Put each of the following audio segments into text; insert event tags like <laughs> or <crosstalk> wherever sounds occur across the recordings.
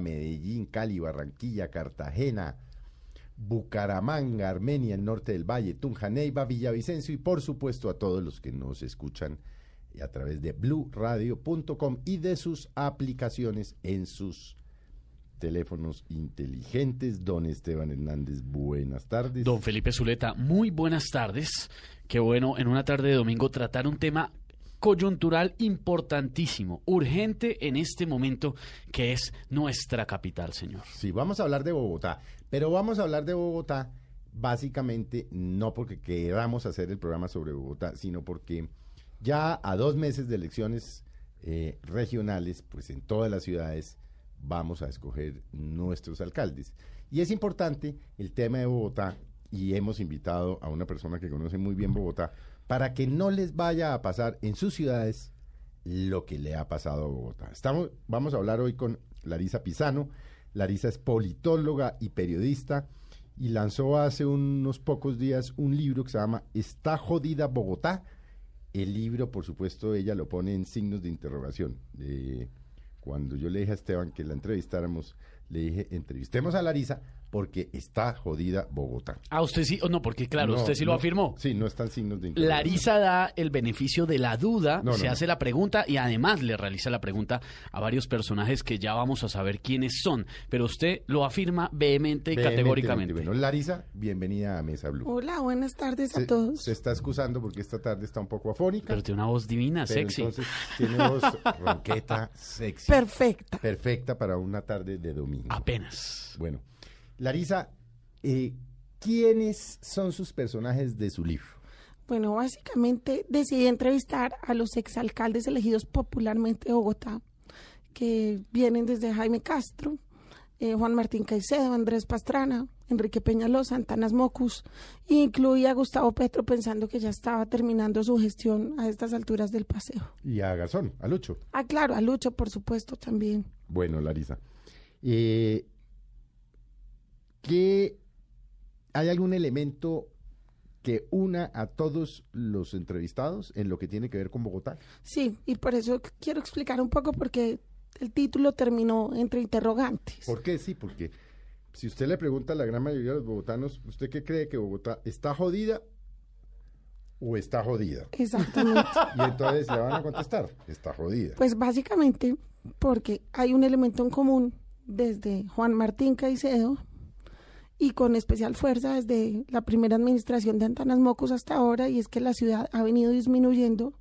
Medellín, Cali, Barranquilla, Cartagena, Bucaramanga, Armenia, el norte del Valle, Tunja, Neiva, Villavicencio y por supuesto a todos los que nos escuchan a través de bluradio.com y de sus aplicaciones en sus teléfonos inteligentes. Don Esteban Hernández, buenas tardes. Don Felipe Zuleta, muy buenas tardes. Qué bueno en una tarde de domingo tratar un tema coyuntural importantísimo, urgente en este momento, que es nuestra capital, señor. Sí, vamos a hablar de Bogotá, pero vamos a hablar de Bogotá básicamente no porque queramos hacer el programa sobre Bogotá, sino porque ya a dos meses de elecciones eh, regionales, pues en todas las ciudades vamos a escoger nuestros alcaldes. Y es importante el tema de Bogotá y hemos invitado a una persona que conoce muy bien Bogotá para que no les vaya a pasar en sus ciudades lo que le ha pasado a Bogotá. Estamos, vamos a hablar hoy con Larisa Pisano. Larisa es politóloga y periodista y lanzó hace unos pocos días un libro que se llama Está jodida Bogotá. El libro, por supuesto, ella lo pone en signos de interrogación. Cuando yo le dije a Esteban que la entrevistáramos, le dije, entrevistemos a Larisa porque está jodida Bogotá. Ah, usted sí, o no, porque claro, No, usted sí lo no, afirmó. Sí, no están signos de interrogación. Larisa da el beneficio de la duda, No, se no. hace la pregunta y además le realiza la pregunta a varios personajes que ya vamos a saber quiénes son. Pero usted lo afirma vehemente y Vehementemente. categóricamente. Bueno, Larisa, bienvenida a Mesa Blue. Hola, buenas tardes a Se, todos. se está excusando porque esta tarde está un poco afónica. Pero tiene una voz divina, pero sexy. entonces tiene voz <laughs> ronqueta, sexy. Perfecta. Perfecta para una tarde de domingo. Apenas. Bueno, Larisa, eh, ¿quiénes son sus personajes de su libro? Bueno, básicamente decidí entrevistar a los exalcaldes elegidos popularmente de Bogotá, que vienen desde Jaime Castro, eh, Juan Martín Caicedo, Andrés Pastrana, Enrique Peñalosa, Antanas Mocus, e incluí a Gustavo Petro pensando que ya estaba terminando su gestión a estas alturas del paseo. Y a Garzón, a Lucho. Ah, claro, a Lucho, por supuesto, también. Bueno, Larisa. Eh, ¿qué, ¿Hay algún elemento que una a todos los entrevistados en lo que tiene que ver con Bogotá? Sí, y por eso quiero explicar un poco porque el título terminó entre interrogantes. ¿Por qué? Sí, porque si usted le pregunta a la gran mayoría de los bogotanos, ¿usted qué cree que Bogotá está jodida o está jodida? Exactamente. <laughs> Y entonces le van a contestar, está jodida. Pues básicamente porque hay un elemento en común desde Juan Martín Caicedo y con especial fuerza desde la primera administración de Antanas Mocos hasta ahora y es que la ciudad ha venido disminuyendo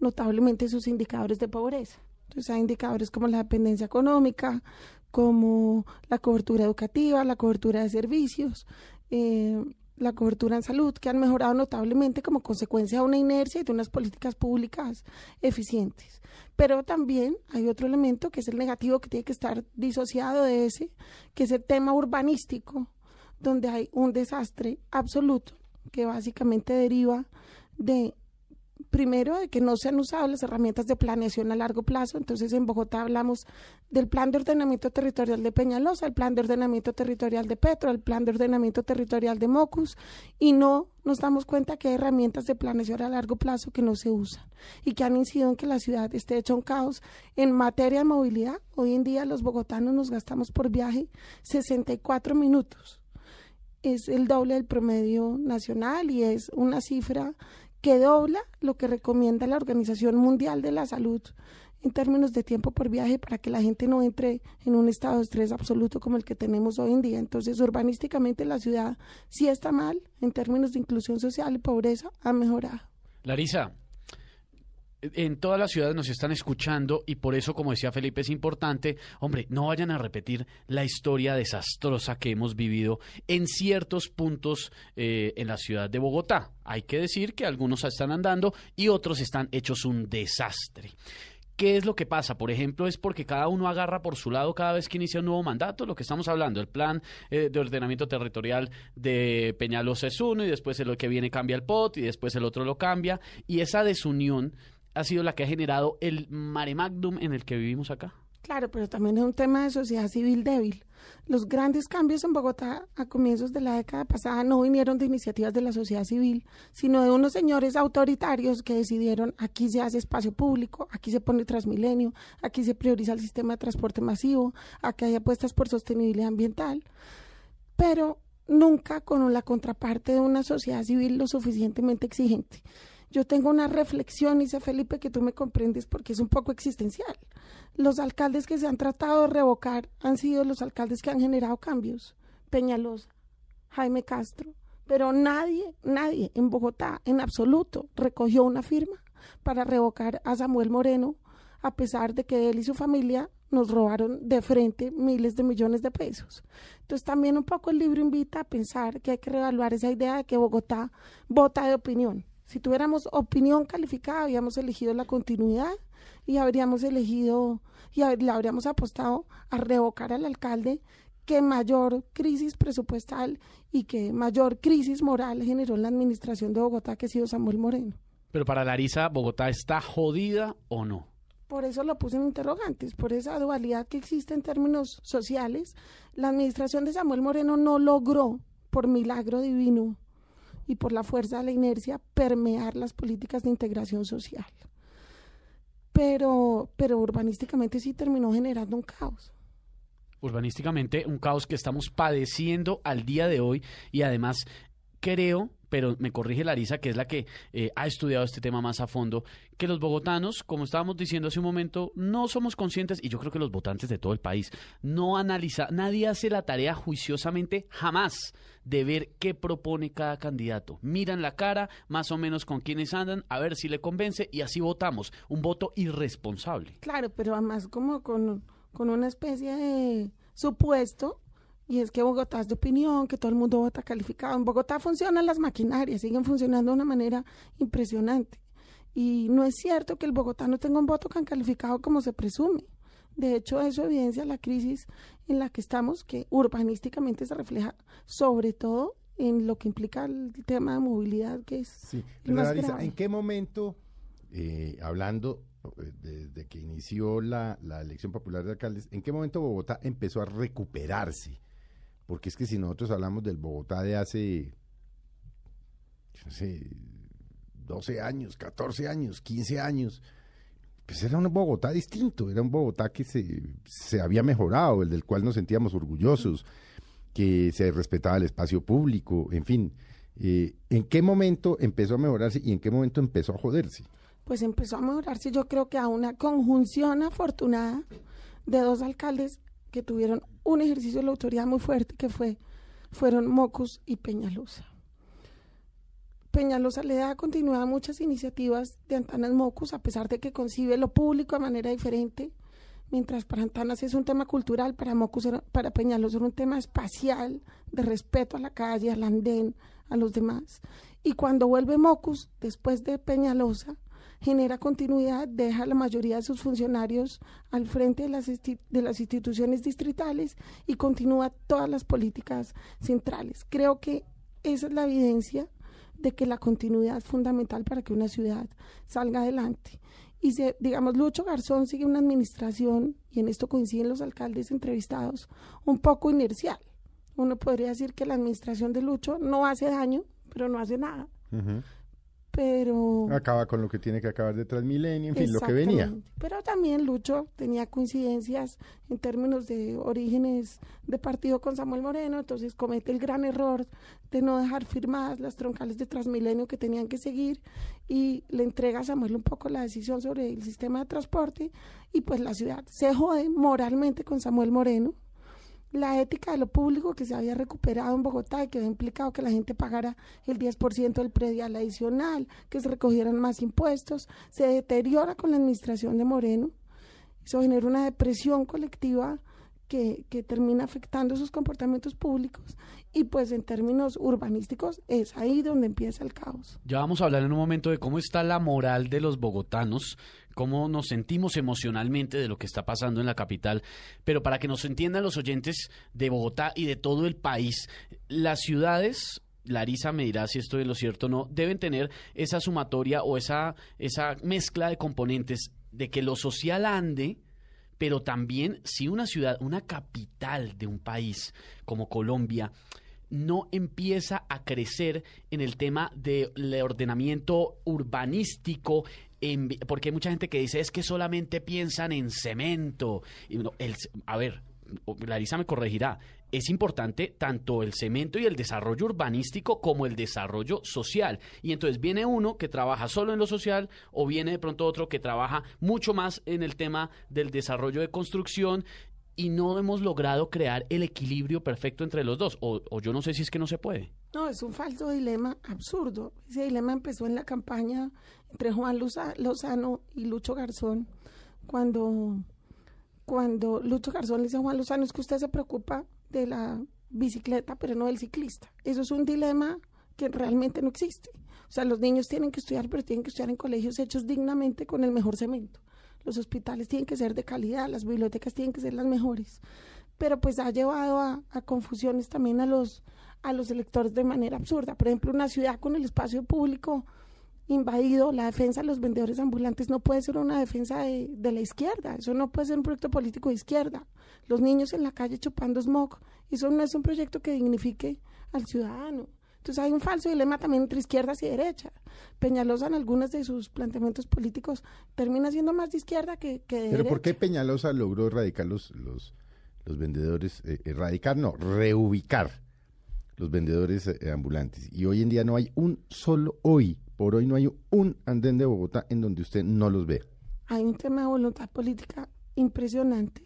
notablemente sus indicadores de pobreza. Entonces hay indicadores como la dependencia económica, como la cobertura educativa, la cobertura de servicios, eh, la cobertura en salud, que han mejorado notablemente como consecuencia de una inercia y de unas políticas públicas eficientes. Pero también hay otro elemento que es el negativo que tiene que estar disociado de ese, que es el tema urbanístico, donde hay un desastre absoluto que básicamente deriva de primero de que no se han usado las herramientas de planeación a largo plazo. Entonces, en Bogotá hablamos del plan de ordenamiento territorial de Peñalosa, el plan de ordenamiento territorial de Petro, el plan de ordenamiento territorial de Mocus, y no nos damos cuenta que hay herramientas de planeación a largo plazo que no se usan y que han incidido en que la ciudad esté hecha un caos. En materia de movilidad, hoy en día los bogotanos nos gastamos por viaje 64 minutos. Es el doble del promedio nacional y es una cifra que dobla lo que recomienda la Organización Mundial de la Salud en términos de tiempo por viaje para que la gente no entre en un estado de estrés absoluto como el que tenemos hoy en día. Entonces, urbanísticamente la ciudad sí está mal, en términos de inclusión social y pobreza ha mejorado. Larisa, en todas las ciudades nos están escuchando y por eso, como decía Felipe, es importante, hombre, no vayan a repetir la historia desastrosa que hemos vivido en ciertos puntos eh, en la ciudad de Bogotá. Hay que decir que algunos están andando y otros están hechos un desastre. ¿Qué es lo que pasa? Por ejemplo, es porque cada uno agarra por su lado cada vez que inicia un nuevo mandato, lo que estamos hablando, el plan eh, de ordenamiento territorial de Peñalosa es uno y después el que viene cambia el POT y después el otro lo cambia y esa desunión ha sido la que ha generado el mare magnum en el que vivimos acá. Claro, pero también es un tema de sociedad civil débil. Los grandes cambios en Bogotá a comienzos de la década pasada no vinieron de iniciativas de la sociedad civil, sino de unos señores autoritarios que decidieron aquí se hace espacio público, aquí se pone Transmilenio, aquí se prioriza el sistema de transporte masivo, aquí hay apuestas por sostenibilidad ambiental, pero nunca con la contraparte de una sociedad civil lo suficientemente exigente yo tengo una reflexión, sé Felipe que tú me comprendes porque es un poco existencial. Los alcaldes que se han tratado de revocar han sido los alcaldes que han generado cambios. Peñalosa, Jaime Castro, pero nadie, nadie en Bogotá en absoluto recogió una firma para revocar a Samuel Moreno, a pesar de que él y su familia nos robaron de frente miles de millones de pesos. Entonces también un poco el libro invita a pensar que hay que reevaluar esa idea de que Bogotá vota de opinión si tuviéramos opinión calificada, habríamos elegido la continuidad y habríamos elegido y le habríamos apostado a revocar al alcalde que mayor crisis presupuestal y que mayor crisis moral generó en la administración de Bogotá, que ha sido Samuel Moreno. Pero para Larisa, ¿Bogotá está jodida o no? Por eso lo puse en interrogantes, por esa dualidad que existe en términos sociales. La administración de Samuel Moreno no logró, por milagro divino, y por la fuerza de la inercia permear las políticas de integración social. Pero, pero urbanísticamente sí terminó generando un caos. Urbanísticamente un caos que estamos padeciendo al día de hoy y además creo pero me corrige Larisa, que es la que eh, ha estudiado este tema más a fondo, que los bogotanos, como estábamos diciendo hace un momento, no somos conscientes, y yo creo que los votantes de todo el país, no analiza, nadie hace la tarea juiciosamente jamás de ver qué propone cada candidato. Miran la cara, más o menos con quienes andan, a ver si le convence, y así votamos. Un voto irresponsable. Claro, pero además como con, con una especie de supuesto y es que Bogotá es de opinión, que todo el mundo vota calificado. En Bogotá funcionan las maquinarias, siguen funcionando de una manera impresionante. Y no es cierto que el Bogotá no tenga un voto tan calificado como se presume. De hecho, eso evidencia la crisis en la que estamos, que urbanísticamente se refleja sobre todo en lo que implica el tema de movilidad, que es sí. ¿En qué momento, eh, hablando desde eh, que inició la, la elección popular de alcaldes, en qué momento Bogotá empezó a recuperarse? Porque es que si nosotros hablamos del Bogotá de hace, no sé, 12 años, 14 años, 15 años, pues era un Bogotá distinto, era un Bogotá que se, se había mejorado, el del cual nos sentíamos orgullosos, que se respetaba el espacio público, en fin. Eh, ¿En qué momento empezó a mejorarse y en qué momento empezó a joderse? Pues empezó a mejorarse, yo creo que a una conjunción afortunada de dos alcaldes que tuvieron un ejercicio de la autoridad muy fuerte que fue, fueron Mocus y Peñalosa. Peñalosa le da continuidad a muchas iniciativas de Antanas Mocus, a pesar de que concibe lo público de manera diferente, mientras para Antanas es un tema cultural, para Mocus, para Peñalosa era un tema espacial, de respeto a la calle, al andén, a los demás. Y cuando vuelve Mocus, después de Peñalosa, genera continuidad, deja la mayoría de sus funcionarios al frente de las, de las instituciones distritales y continúa todas las políticas centrales. Creo que esa es la evidencia de que la continuidad es fundamental para que una ciudad salga adelante. Y digamos, Lucho Garzón sigue una administración, y en esto coinciden los alcaldes entrevistados, un poco inercial. Uno podría decir que la administración de Lucho no hace daño, pero no hace nada pero... Acaba con lo que tiene que acabar de Transmilenio, en fin, lo que venía. Pero también Lucho tenía coincidencias en términos de orígenes de partido con Samuel Moreno, entonces comete el gran error de no dejar firmadas las troncales de Transmilenio que tenían que seguir y le entrega a Samuel un poco la decisión sobre el sistema de transporte y pues la ciudad se jode moralmente con Samuel Moreno la ética de lo público que se había recuperado en Bogotá y que había implicado que la gente pagara el 10% del predial adicional, que se recogieran más impuestos, se deteriora con la administración de Moreno. Eso genera una depresión colectiva que, termina afectando sus comportamientos públicos y pues en términos urbanísticos es ahí donde empieza el caos. Ya vamos a hablar en un momento de cómo está la moral de los bogotanos, cómo nos sentimos emocionalmente de lo que está pasando en la capital, pero para que nos entiendan los oyentes de Bogotá y de todo el país, las ciudades Larisa me dirá si esto es lo cierto o no, deben tener esa sumatoria o esa, esa mezcla de componentes de que lo social ande, pero también si una ciudad, una capital de un país como Colombia, no empieza a crecer en el tema del ordenamiento urbanístico, porque hay mucha gente que dice es que solamente piensan en cemento. Y el- a ver, Larisa me corregirá. Es importante tanto el cemento y el desarrollo urbanístico como el desarrollo social. Y entonces viene uno que trabaja solo en lo social o viene de pronto otro que trabaja mucho más en el tema del desarrollo de construcción y no hemos logrado crear el equilibrio perfecto entre los dos. O, yo no sé si es que no se puede. No, es un falso dilema absurdo. Ese dilema empezó en la campaña entre Juan Luza- Lozano y Lucho Garzón, cuando, cuando Lucho Garzón le dice a Juan Lozano, es que usted se preocupa de la bicicleta, pero no del ciclista. Eso es un dilema que realmente no existe. O sea, los niños tienen que estudiar, pero tienen que estudiar en colegios hechos dignamente con el mejor cemento. Los hospitales tienen que ser de calidad, las bibliotecas tienen que ser las mejores. Pero pues ha llevado a, confusiones también a los, a los electores de manera absurda. Por ejemplo, una ciudad con el espacio público invadido, la defensa de los vendedores ambulantes no puede ser una defensa de, de la izquierda, eso no puede ser un proyecto político de izquierda. Los niños en la calle chupando smog, eso no es un proyecto que dignifique al ciudadano. Entonces hay un falso dilema también entre izquierdas y derecha. Peñalosa en algunos de sus planteamientos políticos termina siendo más de izquierda que, que de Pero ¿por qué. Peñalosa logró erradicar los, los, los vendedores, eh, erradicar, no, reubicar los vendedores eh, ambulantes? Y hoy en día no hay un solo, hoy, por hoy no hay un andén de Bogotá en donde usted no los ve. hay un tema de voluntad política impresionante,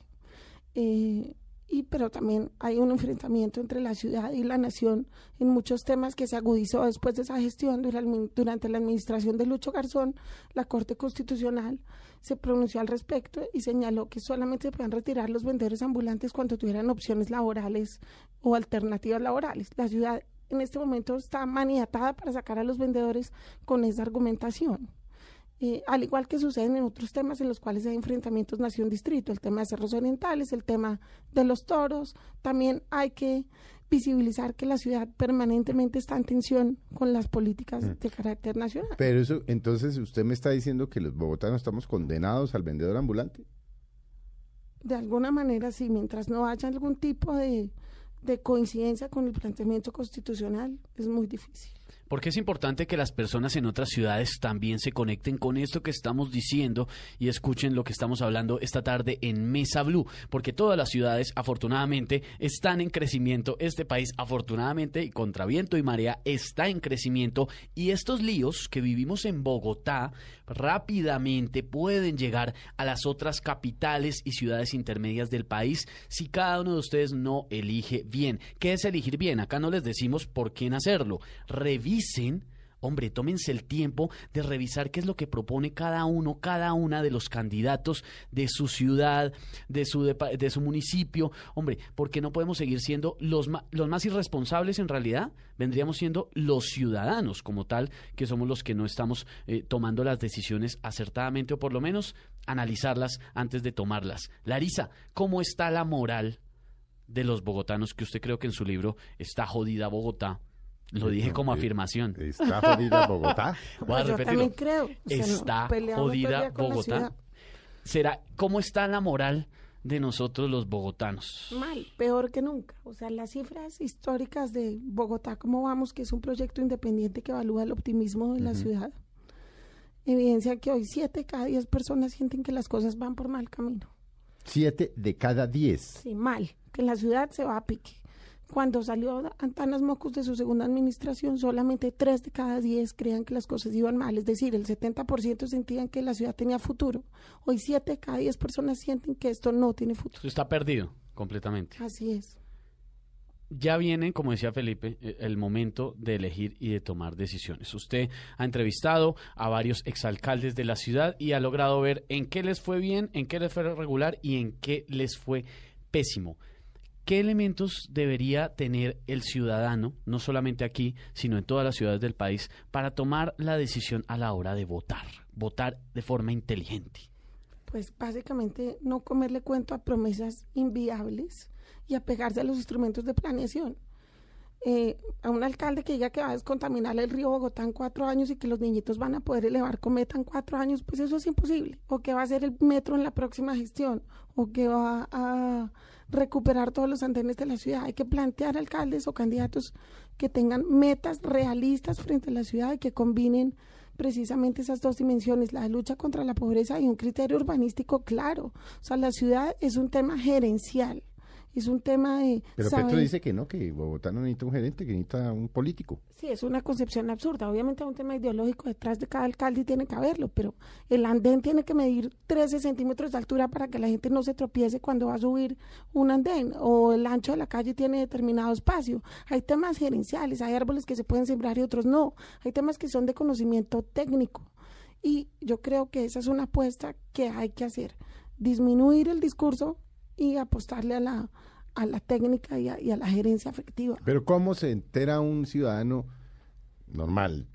eh, y pero también hay un enfrentamiento entre la ciudad y la nación en muchos temas que se agudizó después de esa gestión durante, la administración de Lucho Garzón. La Corte Constitucional se pronunció al respecto y señaló que solamente se podían retirar los vendedores ambulantes cuando tuvieran opciones laborales o alternativas laborales. La ciudad en este momento está maniatada para sacar a los vendedores con esa argumentación. Eh, al igual que suceden en otros temas en los cuales hay enfrentamientos nación-distrito, el tema de cerros orientales, el tema de los toros, también hay que visibilizar que la ciudad permanentemente está en tensión con las políticas de carácter nacional. Pero eso, entonces usted me está diciendo que los bogotanos estamos condenados al vendedor ambulante. De alguna manera, sí, mientras no haya algún tipo de, de coincidencia con el planteamiento constitucional, es muy difícil. Porque es importante que las personas en otras ciudades también se conecten con esto que estamos diciendo y escuchen lo que estamos hablando esta tarde en Mesa Blue, porque todas las ciudades afortunadamente están en crecimiento, este país afortunadamente y contra viento y marea está en crecimiento. Y estos líos que vivimos en Bogotá rápidamente pueden llegar a las otras capitales y ciudades intermedias del país si cada uno de ustedes no elige bien. ¿Qué es elegir bien? Acá no les decimos por quién hacerlo. Revisen, hombre, tómense el tiempo de revisar qué es lo que propone cada uno, cada una de los candidatos de su ciudad, de su, de su municipio. Hombre, porque no podemos seguir siendo los más irresponsables en realidad? Vendríamos siendo los ciudadanos como tal, que somos los que no estamos eh, tomando las decisiones acertadamente o por lo menos analizarlas antes de tomarlas. Larisa, ¿cómo está la moral de los bogotanos que usted creo que en su libro está jodida Bogotá? Lo dije como afirmación. Está jodida Bogotá. <laughs> Voy a Pues yo repetirlo. también creo. o sea, no, Está peleamos jodida día con la Bogotá. ciudad. ¿Será cómo está la moral de nosotros los bogotanos? Mal, peor que nunca. O sea, las cifras históricas de Bogotá, ¿cómo vamos? Que es un proyecto independiente que evalúa el optimismo de la ciudad. Evidencia que hoy siete de cada diez personas sienten que las cosas van por mal camino. Siete de cada diez. Sí, mal, que la ciudad se va a pique. Cuando salió Antanas Mocus de su segunda administración, solamente tres de cada diez creían que las cosas iban mal, es decir, el 70% sentían que la ciudad tenía futuro. Hoy siete de cada diez personas sienten que esto no tiene futuro. Está perdido. completamente. Así es. Ya viene, como decía Felipe, eh, el momento de elegir y de tomar decisiones. Usted ha entrevistado a varios exalcaldes de la ciudad y ha logrado ver en qué les fue bien, en qué les fue regular y en qué les fue pésimo. ¿Qué elementos debería tener el ciudadano, no solamente aquí, sino en todas las ciudades del país, para tomar la decisión a la hora de votar? Votar de forma inteligente. Pues básicamente no comerle cuento a promesas inviables y apegarse a los instrumentos de planeación. Eh, a un alcalde que diga que va a descontaminar el río Bogotá en cuatro años y que los niñitos van a poder elevar cometa en cuatro años, pues eso es imposible. O que va a hacer el metro en la próxima gestión, o que va a recuperar todos los andenes de la ciudad. Hay que plantear alcaldes o candidatos que tengan metas realistas frente a la ciudad y que combinen precisamente esas dos dimensiones, la lucha contra la pobreza y un criterio urbanístico claro. O sea, la ciudad es un tema gerencial es un tema de... Pero ¿saben? Petro dice que no, que Bogotá no necesita un gerente, que necesita un político. Sí, es una concepción absurda. Obviamente hay un tema ideológico detrás de cada alcalde y tiene que haberlo, pero el andén tiene que medir 13 centímetros de altura para que la gente no se tropiece cuando va a subir un andén, o el ancho de la calle tiene determinado espacio. Hay temas gerenciales, hay árboles que se pueden sembrar y otros no. Hay temas que son de conocimiento técnico. Y yo creo que esa es una apuesta que hay que hacer. Disminuir el discurso y apostarle a la, a la técnica y a, y a la gerencia afectiva. Pero ¿cómo se entera un ciudadano normal,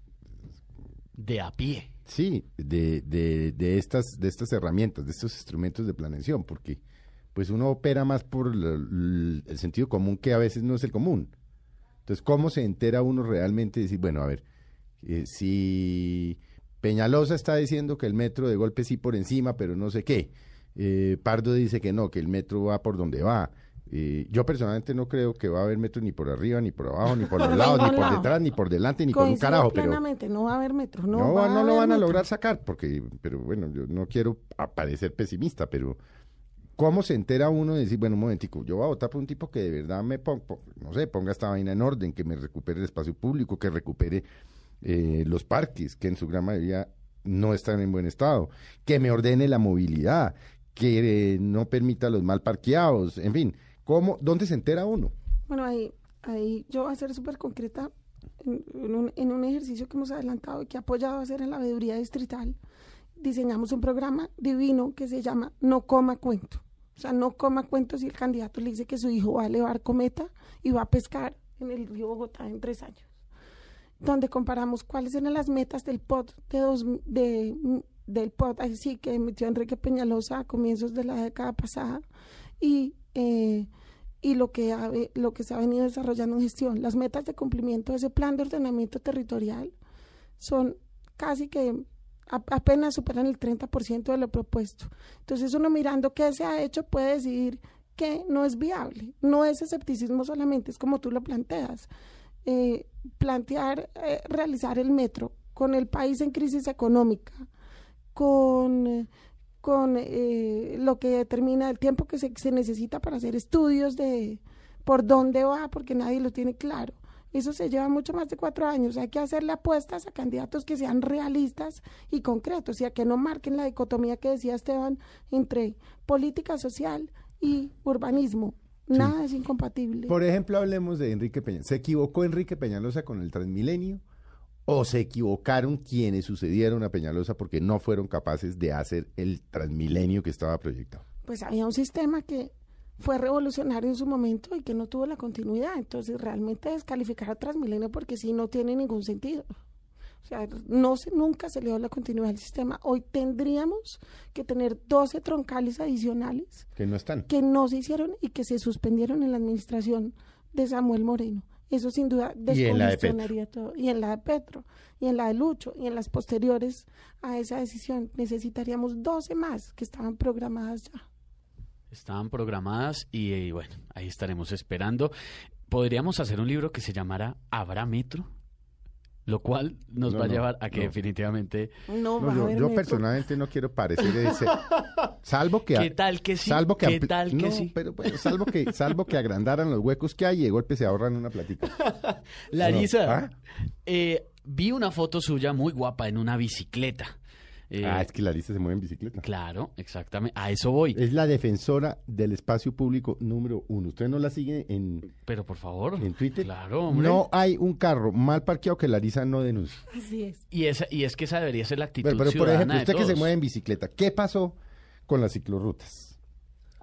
De a pie. sí, de, de, de, estas, de estas herramientas, de estos instrumentos de planeación? Porque pues uno opera más por el, el- el sentido común que a veces no es el común. Entonces, ¿cómo se entera uno realmente de decir, bueno, a ver, eh, si Peñalosa está diciendo que el metro de golpe sí por encima, pero no sé qué. Eh, Pardo dice que no, que el metro va por donde va. Eh, yo personalmente no creo que va a haber metro ni por arriba, ni por abajo, ni por los lados, ni por detrás, ni por delante, ni por un Coincido carajo. Pero plenamente, no va a haber metro, no, no, va no a lo van a metro. lograr sacar, porque, pero bueno, yo no quiero a- parecer pesimista, pero ¿cómo se entera uno de decir, bueno, un momentico, yo voy a votar por un tipo que de verdad me ponga, no sé, ponga esta vaina en orden, que me recupere el espacio público, que recupere eh, los parques, que en su gran mayoría no están en buen estado, que me ordene la movilidad, que eh, no permita los mal parqueados, en fin, ¿cómo, dónde se entera uno? Bueno, ahí, ahí yo voy a ser súper concreta en, un ejercicio que hemos adelantado y que ha apoyado a hacer en la veeduría distrital. Diseñamos un programa divino que se llama No coma cuento. O sea, no coma cuento si el candidato le dice que su hijo va a elevar cometa y va a pescar en el río Bogotá en tres años. Donde comparamos cuáles eran las metas del POT de dos, de, del así que emitió Enrique Peñalosa a comienzos de la década pasada y eh, y lo que, ha lo que se ha venido desarrollando en gestión. Las metas de cumplimiento de ese plan de ordenamiento territorial son casi que apenas superan el 30% de lo propuesto. Entonces uno mirando qué se ha hecho puede decidir que no es viable. No es escepticismo solamente, es como tú lo planteas. Eh, plantear eh, realizar el metro con el país en crisis económica, con... con eh, lo que determina el tiempo que se, se necesita para hacer estudios de por dónde va, porque nadie lo tiene claro. Eso se lleva mucho más de cuatro años. Hay que hacerle apuestas a candidatos que sean realistas y concretos y a que no marquen la dicotomía que decía Esteban entre política social y urbanismo. Nada es incompatible. Por ejemplo, hablemos de Enrique Peñalosa. ¿Se equivocó Enrique Peñalosa con el Transmilenio? ¿O se equivocaron quienes sucedieron a Peñalosa porque no fueron capaces de hacer el Transmilenio que estaba proyectado? pues había un sistema que fue revolucionario en su momento y que no tuvo la continuidad. Entonces, realmente descalificar a Transmilenio porque sí no tiene ningún sentido. O sea, no se, nunca se le dio la continuidad al sistema. Hoy tendríamos que tener 12 troncales adicionales Que no están. que no se hicieron y que se suspendieron en la administración de Samuel Moreno. Eso sin duda Y descongestionaría todo. Y en la de Petro, y en la de Lucho, y en las posteriores a esa decisión. Necesitaríamos 12 más que estaban programadas ya. Estaban programadas y, eh, bueno, ahí estaremos esperando. Podríamos hacer un libro que se llamara Habrá Metro, lo cual nos No, va a llevar a que no. definitivamente... No, No, va a yo, yo personalmente no quiero parecer ese. Salvo que. <laughs> ¿Qué tal que sí? Salvo que ¿Qué ampli- tal que no, sí? pero bueno, salvo que <laughs> salvo que agrandaran los huecos que hay y de golpe se ahorran una platica. <laughs> Larisa, ¿Ah? eh, vi una foto suya muy guapa en una bicicleta. Eh, ah, es que Larisa se mueve en bicicleta. Claro, exactamente. A eso voy. Es la defensora del espacio público número uno. ¿Usted no la sigue en, Pero por favor. en Twitter? Claro, hombre. No hay un carro mal parqueado que Larisa no denuncie. Así es. Y, esa, y es que esa debería ser la actitud Pero, pero, por ejemplo, usted que se mueve en bicicleta, ¿qué pasó con las ciclorrutas?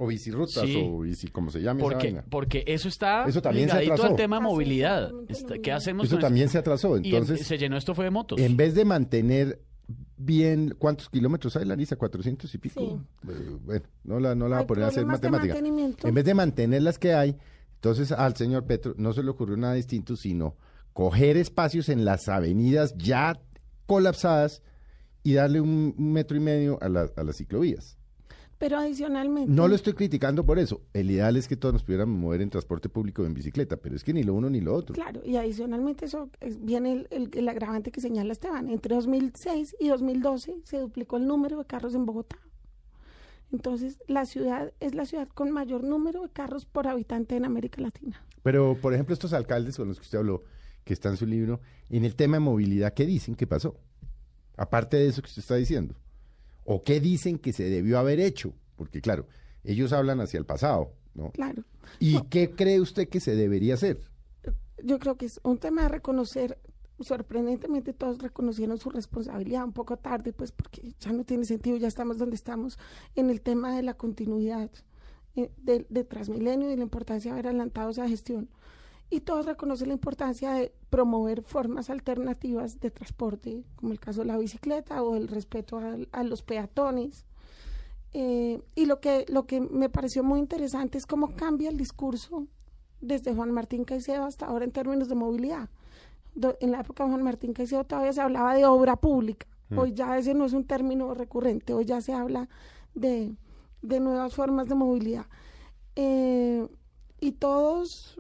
O bicirrutas, Sí. o bici, como se llame esa Porque, vaina. porque eso está Eso también se atrasó. al tema movilidad. ¿Qué hacemos Eso con también se atrasó. Y en- Entonces, se llenó esto fue de motos. en vez de mantener bien, ¿cuántos kilómetros hay, Larisa? ¿400 y pico? Sí. Eh, Bueno, no la, no la voy a poner a hacer matemática. En vez de mantener las que hay, entonces al señor Petro no se le ocurrió nada distinto, sino coger espacios en las avenidas ya colapsadas y darle un, un metro y medio a, la- a las ciclovías. Pero adicionalmente. No lo estoy criticando por eso. El ideal es que todos nos pudiéramos mover en transporte público o en bicicleta, pero es que ni lo uno ni lo otro. Claro, y adicionalmente eso es- viene el, el- el agravante que señala Esteban. Entre 2006 y 2012 se duplicó el número de carros en Bogotá. Entonces, la ciudad es la ciudad con mayor número de carros por habitante en América Latina. Pero, por ejemplo, estos alcaldes con los que usted habló, que está en su libro, en el tema de movilidad, ¿qué dicen que pasó? Aparte de eso que usted está diciendo. ¿O qué dicen que se debió haber hecho? Porque, claro, ellos hablan hacia el pasado, ¿no? Claro. ¿Y qué cree usted que se debería hacer? Yo creo que es un tema de reconocer, sorprendentemente todos reconocieron su responsabilidad un poco tarde, pues porque ya no tiene sentido, ya estamos donde estamos, en el tema de la continuidad eh, de, de Transmilenio y la importancia de haber adelantado esa gestión. Y todos reconocen la importancia de promover formas alternativas de transporte, como el caso de la bicicleta o el respeto al- a, los peatones. Eh, y lo que, lo que me pareció muy interesante es cómo cambia el discurso desde Juan Martín Caicedo hasta ahora en términos de movilidad. Do- en la época de Juan Martín Caicedo todavía se hablaba de obra pública. Hoy ya ese no es un término recurrente, hoy ya se habla de, de nuevas formas de movilidad. Eh, y todos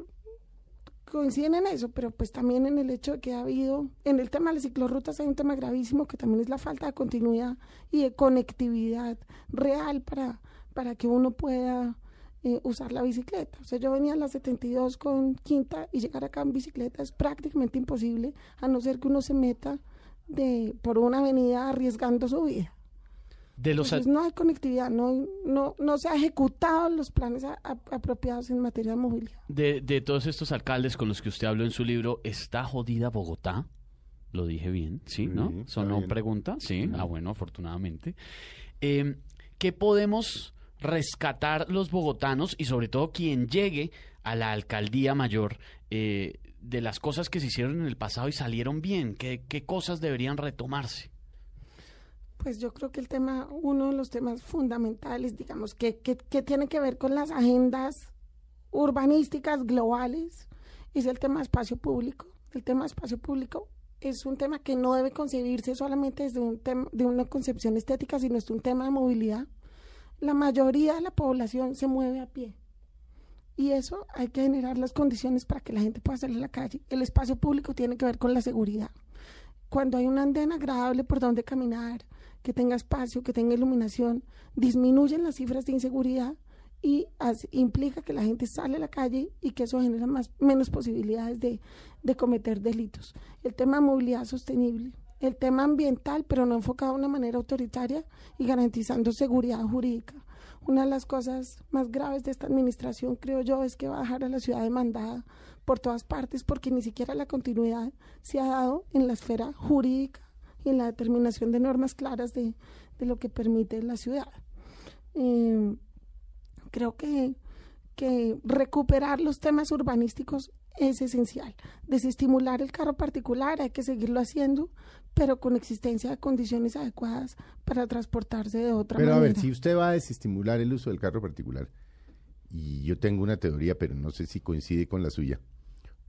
coinciden en eso, pero pues también en el hecho de que ha habido, en el tema de las ciclorrutas hay un tema gravísimo que también es la falta de continuidad y de conectividad real para, para que uno pueda eh, usar la bicicleta. O sea, yo venía a las 72 con quinta y llegar acá en bicicleta es prácticamente imposible, a no ser que uno se meta de, por una avenida arriesgando su vida. De los Entonces, no hay conectividad, no, no, no se han ejecutado los planes a- a- apropiados en materia de movilidad. de, de todos estos alcaldes con los que usted habló en su libro, ¿está jodida Bogotá? Lo dije bien, ¿sí? ¿No? Sí, ¿Sonó bien. pregunta? Sí. Ah, bueno, afortunadamente. Eh, ¿Qué podemos rescatar los bogotanos y sobre todo quien llegue a la alcaldía mayor eh, de las cosas que se hicieron en el pasado y salieron bien? ¿Qué, qué cosas deberían retomarse? Pues yo creo que el tema, uno de los temas fundamentales, digamos, que, que, que tiene que ver con las agendas urbanísticas globales, es el tema espacio público. El tema espacio público es un tema que no debe concebirse solamente desde un de una concepción estética, sino es un tema de movilidad. La mayoría de la población se mueve a pie. Y eso hay que generar las condiciones para que la gente pueda salir a la calle. El espacio público tiene que ver con la seguridad. Cuando hay un andén agradable por donde caminar, que tenga espacio, que tenga iluminación, disminuyen las cifras de inseguridad y implica que la gente sale a la calle y que eso genera más, menos posibilidades de, de cometer delitos. El tema de movilidad sostenible, el tema ambiental, pero no enfocado de una manera autoritaria y garantizando seguridad jurídica. Una de las cosas más graves de esta administración, creo yo, es que va a dejar a la ciudad demandada por todas partes porque ni siquiera la continuidad se ha dado en la esfera jurídica y la determinación de normas claras de, de lo que permite la ciudad. Eh, creo que, que recuperar los temas urbanísticos es esencial. Desestimular el carro particular hay que seguirlo haciendo, pero con existencia de condiciones adecuadas para transportarse de otra Pero a manera. ver, si usted va a desestimular el uso del carro particular, y yo tengo una teoría, pero no sé si coincide con la suya,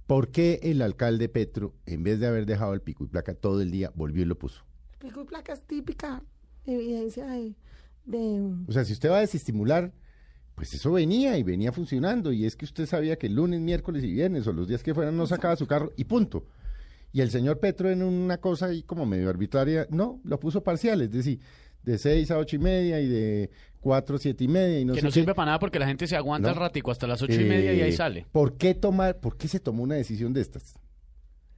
¿por qué el alcalde Petro, en vez de haber dejado el pico y placa todo el día, volvió y lo puso? Pico y placa es típica evidencia de, de O sea, si usted va a desestimular, pues eso venía y venía funcionando, y es que usted sabía que el lunes, miércoles y viernes, o los días que fueran, no sacaba su carro, y punto. Y el señor Petro en una cosa ahí como medio arbitraria, no, lo puso parcial, es decir, de 6 a ocho y media y de 4 a siete y media y no que sé no qué. sirve para nada porque la gente se aguanta No. el ratico hasta las ocho y media y ahí Eh, sale. ¿Por qué tomar, por qué se tomó una decisión de estas?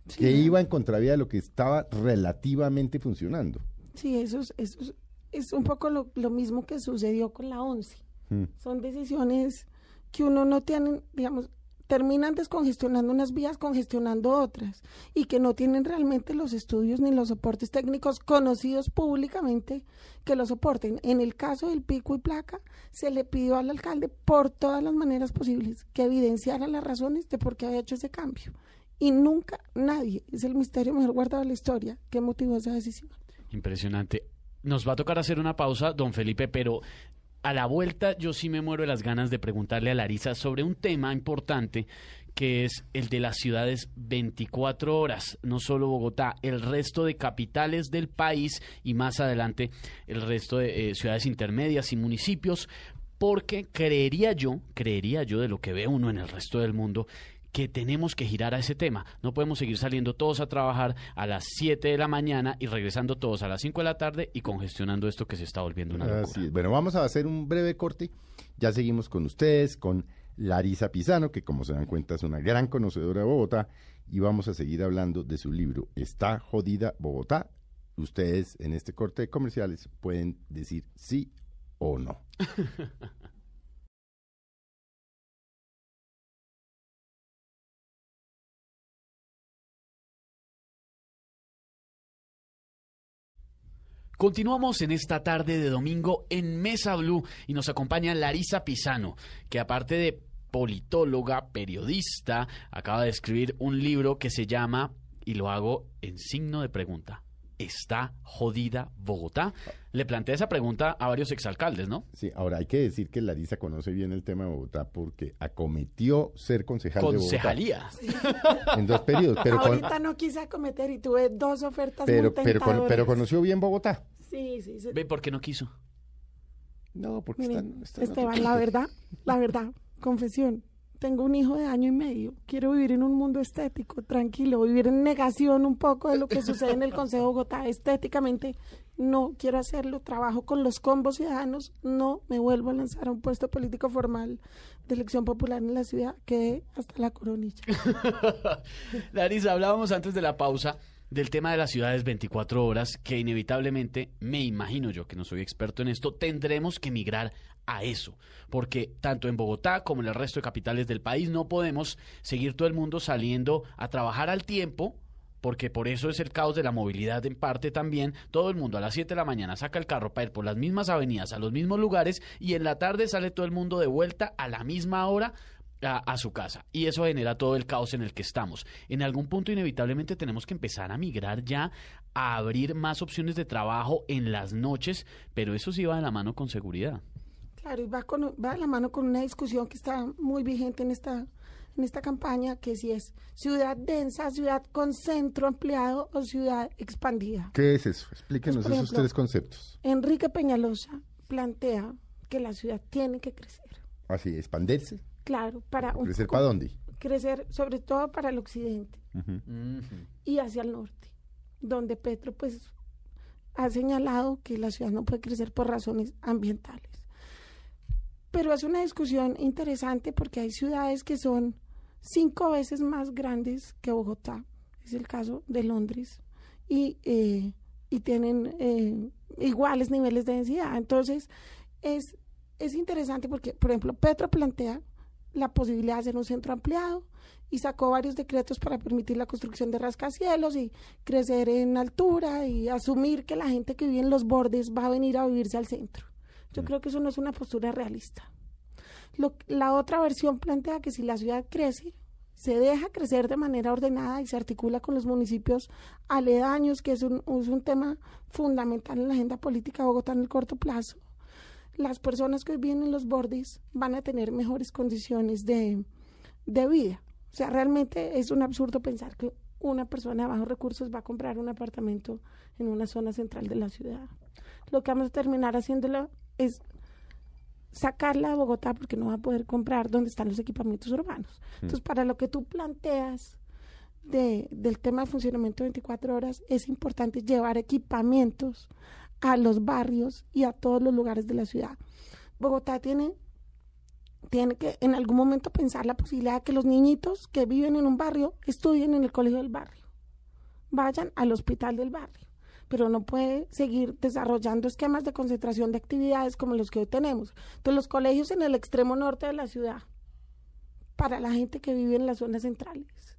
Sí, que iba en contravía de lo que estaba relativamente funcionando. Sí, eso es, eso es, es un poco lo, lo mismo que sucedió con la ONCE. Mm. Son decisiones que uno no tiene, digamos, terminan descongestionando unas vías, congestionando otras, y que no tienen realmente los estudios ni los soportes técnicos conocidos públicamente que lo soporten. En el caso del pico y placa, se le pidió al alcalde por todas las maneras posibles que evidenciara las razones de por qué había hecho ese cambio. Y nunca nadie, es el misterio mejor guardado de la historia, que motivó esa decisión. Impresionante. Nos va a tocar hacer una pausa, don Felipe, pero a la vuelta yo sí me muero de las ganas de preguntarle a Larisa sobre un tema importante que es el de las ciudades 24 horas, no solo Bogotá, el resto de capitales del país y más adelante el resto de eh, ciudades intermedias y municipios, porque creería yo, creería yo de lo que ve uno en el resto del mundo, que tenemos que girar a ese tema. No podemos seguir saliendo todos a trabajar a las 7 de la mañana y regresando todos a las 5 de la tarde y congestionando esto que se está volviendo una locura. Así es. Bueno, vamos a hacer un breve corte. Ya seguimos con ustedes, con Larisa Pisano, que como se dan cuenta es una gran conocedora de Bogotá, y vamos a seguir hablando de su libro Está jodida Bogotá. Ustedes en este corte de comerciales pueden decir sí o no. <laughs> Continuamos en esta tarde de domingo en Mesa Blue y nos acompaña Larisa Pisano, que aparte de politóloga, periodista, acaba de escribir un libro que se llama, y lo hago en signo de pregunta, ¿está jodida Bogotá? Le planteé esa pregunta a varios exalcaldes, ¿no? Sí, ahora hay que decir que Larisa conoce bien el tema de Bogotá porque acometió ser concejal Concejalía. de Bogotá <laughs> en dos periodos, pero, con- Ahorita no quise acometer y tuve dos ofertas pero, muy pero, pero conoció bien Bogotá. Sí, sí, sí. ¿Ve por qué no quiso? No, porque Miren, están, están Esteban, la verdad, la verdad, confesión. Tengo un hijo de año y medio. Quiero vivir en un mundo estético, tranquilo, vivir en negación un poco de lo que sucede en el Consejo de Bogotá. Estéticamente, no quiero hacerlo. Trabajo con los combos ciudadanos. No me vuelvo a lanzar a un puesto político formal de elección popular en la ciudad. Quedé hasta la coronilla. <laughs> Larisa, hablábamos antes de la pausa del tema de las ciudades 24 horas, que inevitablemente, me imagino yo que no soy experto en esto, tendremos que migrar a eso, porque tanto en Bogotá como en el resto de capitales del país no podemos seguir todo el mundo saliendo a trabajar al tiempo, porque por eso es el caos de la movilidad en parte también. Todo el mundo a las 7 de la mañana saca el carro para ir por las mismas avenidas, a los mismos lugares, y en la tarde sale todo el mundo de vuelta a la misma hora a, a su casa. Y eso genera todo el caos en el que estamos. En algún punto inevitablemente tenemos que empezar a migrar ya a abrir más opciones de trabajo en las noches, pero eso sí va de la mano con seguridad. Claro, y va, con, va de la mano con una discusión que está muy vigente en esta, en esta campaña, que si es ciudad densa, ciudad con centro ampliado o ciudad expandida. ¿Qué es eso? Explíquenos Pues, esos ejemplo, tres conceptos. Enrique Peñalosa plantea que la ciudad tiene que crecer. Así, expandirse. Claro, para un ¿Crecer poco- para dónde? crecer sobre todo para el occidente y hacia el norte, donde Petro pues ha señalado que la ciudad no puede crecer por razones ambientales. Pero es una discusión interesante porque hay ciudades que son cinco veces más grandes que Bogotá, es el caso de Londres, y, eh, y tienen eh, iguales niveles de densidad. Entonces, es, es interesante porque, por ejemplo, Petro plantea la posibilidad de hacer un centro ampliado y sacó varios decretos para permitir la construcción de rascacielos y crecer en altura y asumir que la gente que vive en los bordes va a venir a vivirse al centro. Yo creo que eso no es una postura realista. Lo- la otra versión plantea que si la ciudad crece, se deja crecer de manera ordenada y se articula con los municipios aledaños, que es un, es un tema fundamental en la agenda política de Bogotá en el corto plazo. Las personas que viven en los bordes van a tener mejores condiciones de, de vida. O sea, realmente es un absurdo pensar que una persona de bajos recursos va a comprar un apartamento en una zona central de la ciudad. Lo que vamos a terminar haciéndolo es sacarla de Bogotá porque no va a poder comprar donde están los equipamientos urbanos. Entonces, para lo que tú planteas de, del tema de funcionamiento 24 horas, es importante llevar equipamientos a los barrios y a todos los lugares de la ciudad. Bogotá tiene, tiene que en algún momento pensar la posibilidad de que los niñitos que viven en un barrio estudien en el colegio del barrio, vayan al hospital del barrio. pero no puede seguir desarrollando esquemas de concentración de actividades como los que hoy tenemos. Entonces, los colegios en el extremo norte de la ciudad, para la gente que vive en las zonas centrales.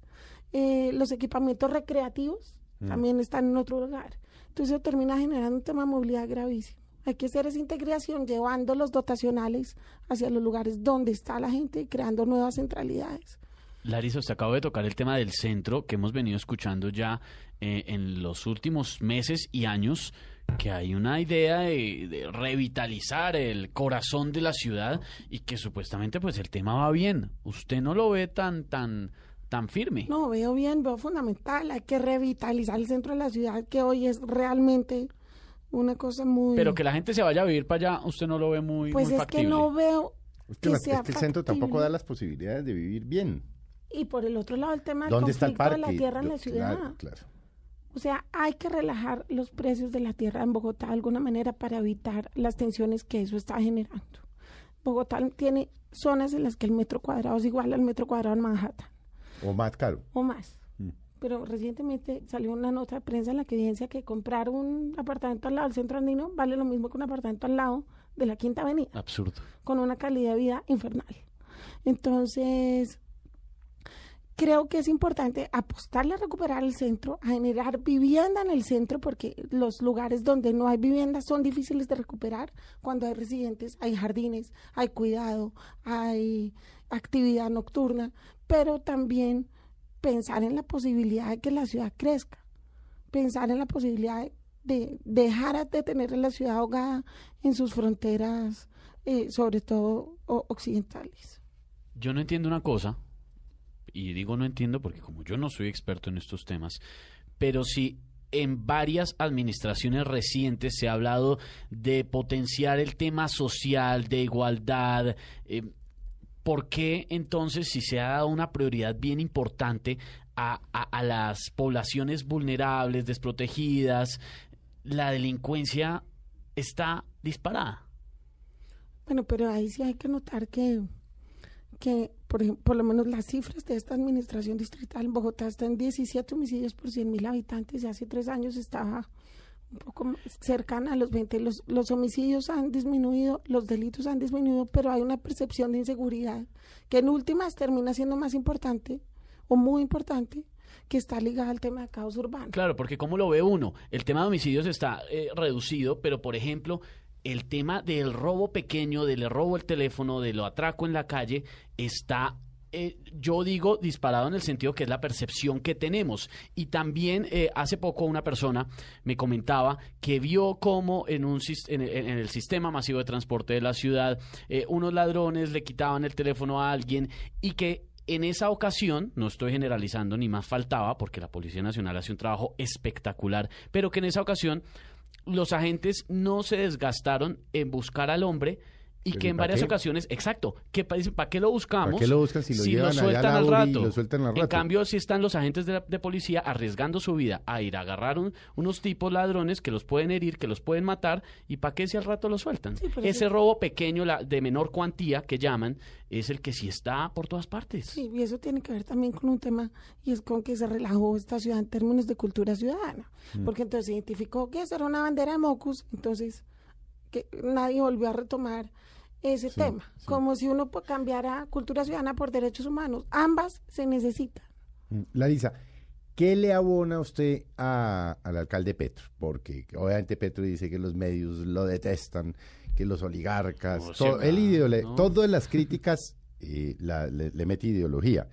Eh, los equipamientos recreativos también están en otro lugar. Entonces, termina generando un tema de movilidad gravísimo. Hay que hacer esa integración llevando los dotacionales hacia los lugares donde está la gente y creando nuevas centralidades. Larisa, usted acaba de tocar el tema del centro que hemos venido escuchando ya eh, en los últimos meses y años, que hay una idea de, de revitalizar el corazón de la ciudad y que supuestamente pues el tema va bien. ¿Usted no lo ve tan, tan, tan firme? No, veo bien, veo fundamental. Hay que revitalizar el centro de la ciudad, que hoy es realmente una cosa muy... Pero que la gente se vaya a vivir para allá, usted no lo ve muy, pues muy es factible. que no veo Es que, que sea es que el centro tampoco da las posibilidades de vivir bien. Y por el otro lado, el tema del ¿Dónde está el conflicto parque? de la tierra en la ciudad. Claro, claro. O sea, hay que relajar los precios de la tierra en Bogotá de alguna manera para evitar las tensiones que eso está generando. Bogotá tiene zonas en las que el metro cuadrado es igual al metro cuadrado en Manhattan O más caro. o más. Pero recientemente salió una nota de prensa en la que evidencia que comprar un apartamento al lado del centro andino vale lo mismo que un apartamento al lado de la Quinta Avenida Absurdo. con una calidad de vida infernal. Entonces, creo que es importante apostarle a recuperar el centro, a generar vivienda en el centro, porque los lugares donde no hay vivienda son difíciles de recuperar. Cuando hay residentes, hay jardines, hay cuidado, hay actividad nocturna, pero también pensar en la posibilidad de que la ciudad crezca, pensar en la posibilidad de, de dejar de tener a la ciudad ahogada en sus fronteras, eh, sobre todo occidentales. Yo no entiendo una cosa, y digo no entiendo porque como yo no soy experto en estos temas, pero si en varias administraciones recientes se ha hablado de potenciar el tema social, de igualdad, eh, ¿por qué entonces si se ha dado una prioridad bien importante a, a- a las poblaciones vulnerables, desprotegidas, la delincuencia está disparada? Bueno, pero ahí sí hay que notar que, que por por lo menos las cifras de esta administración distrital en Bogotá están en 17 homicidios por 100 mil habitantes y hace tres años estaba un poco cercana a los 20. Los, los homicidios han disminuido, los delitos han disminuido, pero hay una percepción de inseguridad que en últimas termina siendo más importante o muy importante que está ligada al tema de caos urbano. Claro, porque como lo ve uno, el tema de homicidios está eh, reducido, pero por ejemplo, el tema del robo pequeño, del robo el teléfono, de lo atraco en la calle, está, eh, yo digo, disparado en el sentido que es la percepción que tenemos. Y también eh, hace poco una persona me comentaba que vio cómo en, un, en- en el sistema masivo de transporte de la ciudad, eh, unos ladrones le quitaban el teléfono a alguien y que en esa ocasión, no estoy generalizando ni más faltaba, porque la Policía Nacional hace un trabajo espectacular, pero que en esa ocasión los agentes no se desgastaron en buscar al hombre y ¿Pero que en varias qué? ocasiones, exacto, que ¿para qué lo buscamos? ¿Para qué lo buscan si lo llevan sueltan al rato? lo sueltan al En cambio, si están los agentes de, la- de policía arriesgando su vida a ir a agarrar un- unos tipos ladrones que los pueden herir, que los pueden matar, ¿y para qué si al rato lo sueltan? Sí, Ese sí. robo pequeño, la, de menor cuantía que llaman, es el que sí está por todas partes. Sí, y eso tiene que ver también con un tema, y es con que se relajó esta ciudad en términos de cultura ciudadana. Porque entonces se identificó que esa era una bandera de Mocus, entonces que nadie volvió a retomar ese Sí, tema. sí. Como si uno cambiara cultura ciudadana por derechos humanos. Ambas se necesitan. Mm, Larisa, ¿qué le abona usted a- al alcalde Petro? Porque obviamente Petro dice que los medios lo detestan, que los oligarcas, todo, ideole- ¿no? todas las críticas eh, la- le, le mete ideología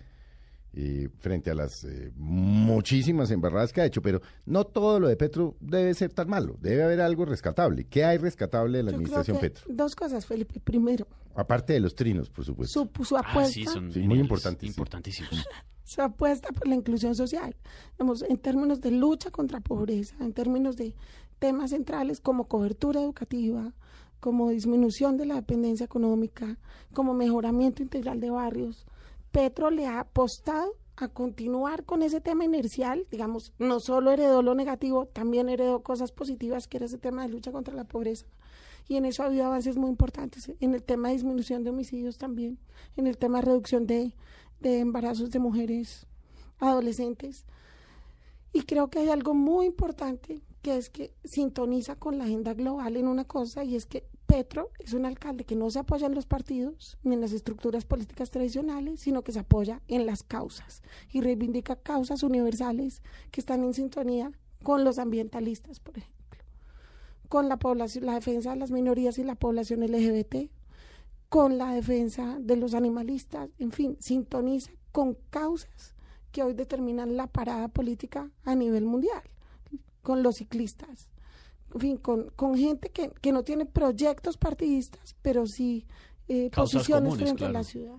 eh, frente a las eh, muchísimas embarradas que ha hecho, pero no todo lo de Petro debe ser tan malo, debe haber algo rescatable. ¿Qué hay rescatable de la Yo creo administración que Petro? Dos cosas, Felipe. Primero, Aparte de los trinos, por supuesto. su, su Ah, apuesta, sí, son Sí, muy importantes, sí. Importantísimos. <laughs> su apuesta por la inclusión social. Digamos, en términos de lucha contra pobreza, en términos de temas centrales como cobertura educativa, como disminución de la dependencia económica, como mejoramiento integral de barrios. Petro le ha apostado a continuar con ese tema inercial, digamos, no solo heredó lo negativo, también heredó cosas positivas, que era ese tema de lucha contra la pobreza. Y en eso ha habido avances muy importantes, en el tema de disminución de homicidios también, en el tema de reducción de, de embarazos de mujeres adolescentes. Y creo que hay algo muy importante que es que sintoniza con la agenda global en una cosa y es que Petro es un alcalde que no se apoya en los partidos ni en las estructuras políticas tradicionales, sino que se apoya en las causas y reivindica causas universales que están en sintonía con los ambientalistas, por ejemplo, con la población, la defensa de las minorías y la población LGBT, con la defensa de los animalistas, en fin, sintoniza con causas que hoy determinan la parada política a nivel mundial, con los ciclistas, en fin, con, con gente que, que no tiene proyectos partidistas, pero sí eh, Causas posiciones comunes, frente a la claro. ciudad.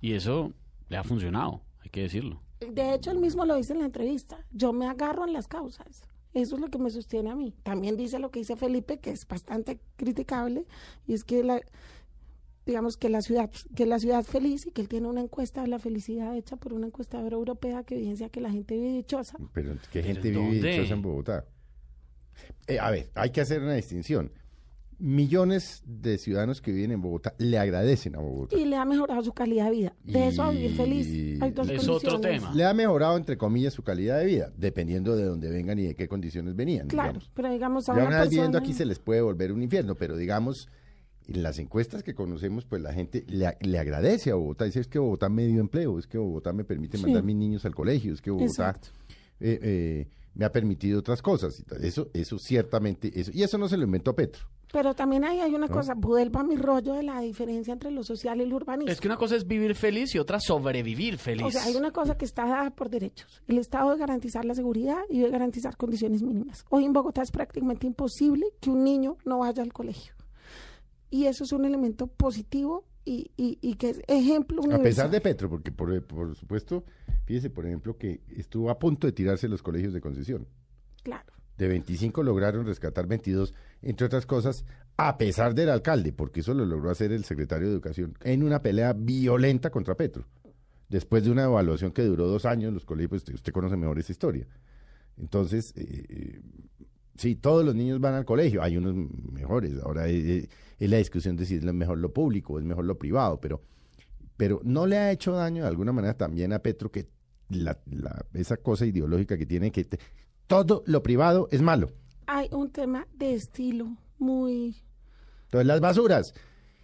Y eso le ha funcionado, hay que decirlo. De hecho, él mismo lo dice en la entrevista. Yo me agarro en las causas. Eso es lo que me sostiene a mí. También dice lo que dice Felipe, que es bastante criticable, y es que la, digamos que la ciudad, que la ciudad feliz y que él tiene una encuesta de la felicidad hecha por una encuestadora europea que evidencia que la gente vive dichosa. Pero ¿qué ¿Pero gente vive dichosa en Bogotá? Eh, a ver, hay que hacer una distinción. Millones de ciudadanos que viven en Bogotá le agradecen a Bogotá. Y le ha mejorado su calidad de vida. De eso a vivir Y- feliz. Hay dos Es otro tema. Le ha mejorado, entre comillas, su calidad de vida, dependiendo de dónde vengan y de qué condiciones venían. Claro, digamos. pero digamos a Ya una una vez viviendo persona- aquí se les puede volver un infierno, pero digamos, en las encuestas que conocemos, pues la gente le, le agradece a Bogotá. Dice, es que Bogotá me dio empleo, es que Bogotá me permite Sí. mandar mis niños al colegio, es que Bogotá Exacto. eh, eh, me ha permitido otras cosas. Eso, eso ciertamente, eso, y eso no se lo inventó Petro. Pero también ahí hay una ¿No? cosa, vuelva a mi rollo de la diferencia entre lo social y lo urbanismo. Es que una cosa es vivir feliz y otra sobrevivir feliz. O sea, hay una cosa que está dada por derechos. El Estado debe garantizar la seguridad y debe garantizar condiciones mínimas. Hoy en Bogotá es prácticamente imposible que un niño no vaya al colegio. Y eso es un elemento positivo y, y- y que es ejemplo A universal. pesar de Petro, porque por, por supuesto, fíjese, por ejemplo, que estuvo a punto de tirarse los colegios de concesión. Claro. De 25 lograron rescatar 22, entre otras cosas, a pesar del alcalde, porque eso lo logró hacer el secretario de Educación, en una pelea violenta contra Petro. Después de una evaluación que duró dos años, los colegios, usted, usted conoce mejor esa historia. Entonces, eh, eh, sí, todos los niños van al colegio, hay unos mejores, ahora eh, eh, es la discusión de si es mejor lo público, es mejor lo privado, pero, pero no le ha hecho daño de alguna manera también a Petro que la, la- esa cosa ideológica que tiene que te- todo lo privado es malo. Hay un tema de estilo muy... Entonces, las basuras,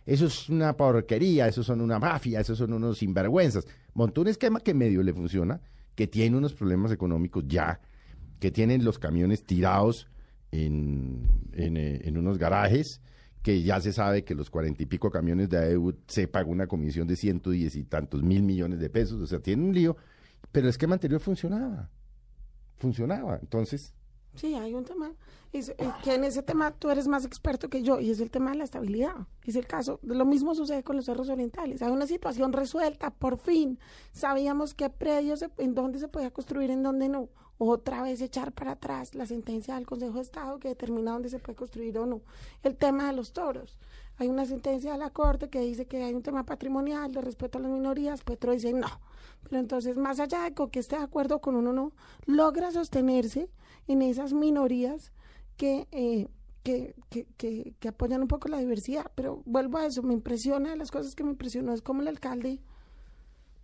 eso es una porquería, eso son una mafia, esos son unos sinvergüenzas. Montó un esquema que medio le funciona, que tiene unos problemas económicos ya, que tienen los camiones tirados en, en, eh, en unos garajes, que ya se sabe que los cuarenta y pico camiones de AEU se pagó una comisión de ciento diez y tantos mil millones de pesos, o sea, tiene un lío, pero el esquema anterior funcionaba, funcionaba, entonces... Sí, hay un tema. Es, que en ese tema tú eres más experto que yo y es el tema de la estabilidad. Es el caso. Lo mismo sucede con los cerros orientales. Hay una situación resuelta, por fin. Sabíamos qué predios, en dónde se podía construir, en dónde no. Otra vez echar para atrás la sentencia del Consejo de Estado que determina dónde se puede construir o no. El tema de los toros. Hay una sentencia de la Corte que dice que hay un tema patrimonial de respeto a las minorías. Petro dice no. Pero entonces, más allá de que esté de acuerdo con uno o no, logra sostenerse en esas minorías que, eh, que, que, que, que apoyan un poco la diversidad. Pero vuelvo a eso, me impresiona, de las cosas que me impresionó es como el alcalde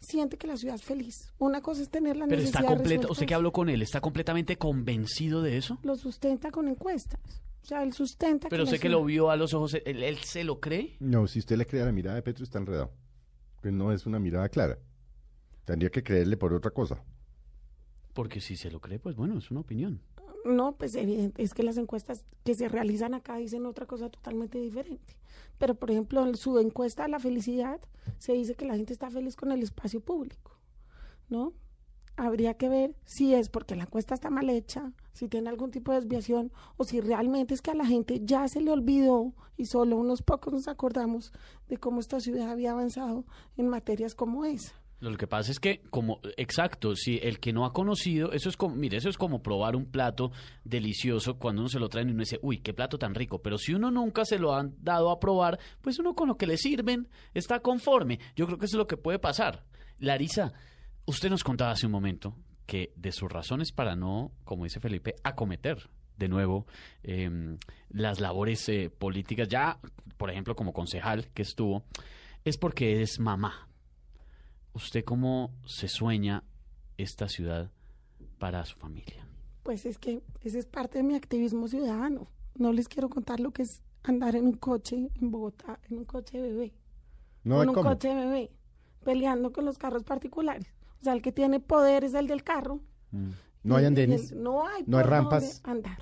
siente que la ciudad es feliz. Una cosa es tener la Pero está necesidad completo, resuelta, usted que habló con él, ¿está completamente convencido de eso? Lo sustenta con encuestas. O sea, él sustenta Pero sé que lo vio a los ojos, ¿él, él se lo cree? No, si usted le cree a la mirada de Petro está enredado. Que no es una mirada clara. Tendría que creerle por otra cosa. Porque si se lo cree, pues bueno, es una opinión. No, pues evidente, es que las encuestas que se realizan acá dicen otra cosa totalmente diferente. Pero, por ejemplo, en su encuesta de la felicidad se dice que la gente está feliz con el espacio público, ¿no? Habría que ver si es porque la encuesta está mal hecha, si tiene algún tipo de desviación, o si realmente es que a la gente ya se le olvidó y solo unos pocos nos acordamos de cómo esta ciudad había avanzado en materias como esa. Lo que pasa es que, como, exacto, si el que no ha conocido, eso es como, mire, eso es como probar un plato delicioso cuando uno se lo traen y uno dice, uy, qué plato tan rico. Pero si uno nunca se lo han dado a probar, pues uno con lo que le sirven está conforme. Yo creo que eso es lo que puede pasar. Larisa, usted nos contaba hace un momento que de sus razones para no, como dice Felipe, acometer de nuevo em, las labores eh, políticas, ya, por ejemplo, como concejal que estuvo, es porque es mamá. ¿Usted cómo se sueña esta ciudad para su familia? Pues es que ese es parte de mi activismo ciudadano. No les quiero contar lo que es andar en un coche en Bogotá, en un coche bebé. No, en un ¿cómo? coche bebé, peleando con los carros particulares. O sea, el que tiene poder es el del carro. No hay andenes. el- no hay, no hay rampas. andar.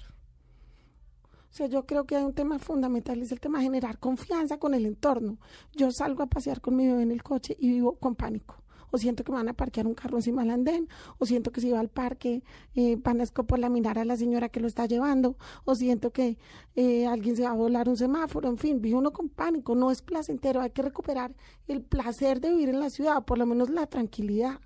O sea, yo creo que hay un tema fundamental, es el tema de generar confianza con el entorno. Yo salgo a pasear con mi bebé en el coche y vivo con pánico. O siento que me van a parquear un carro encima del andén, o siento que si va al parque eh, van a escopolar a la señora que lo está llevando, o siento que eh, alguien se va a volar un semáforo, en fin, vive uno con pánico, no es placentero, hay que recuperar el placer de vivir en la ciudad, por lo menos la tranquilidad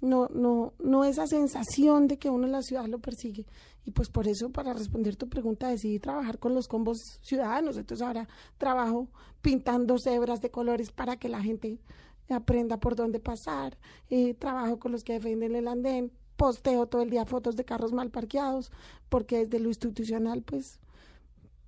no, no, no esa sensación de que uno en la ciudad lo persigue. Y pues por eso, para responder tu pregunta, decidí trabajar con los combos ciudadanos. Entonces ahora trabajo pintando cebras de colores para que la gente aprenda por dónde pasar. Eh, trabajo con los que defienden el andén. Posteo todo el día fotos de carros mal parqueados, porque desde lo institucional, pues,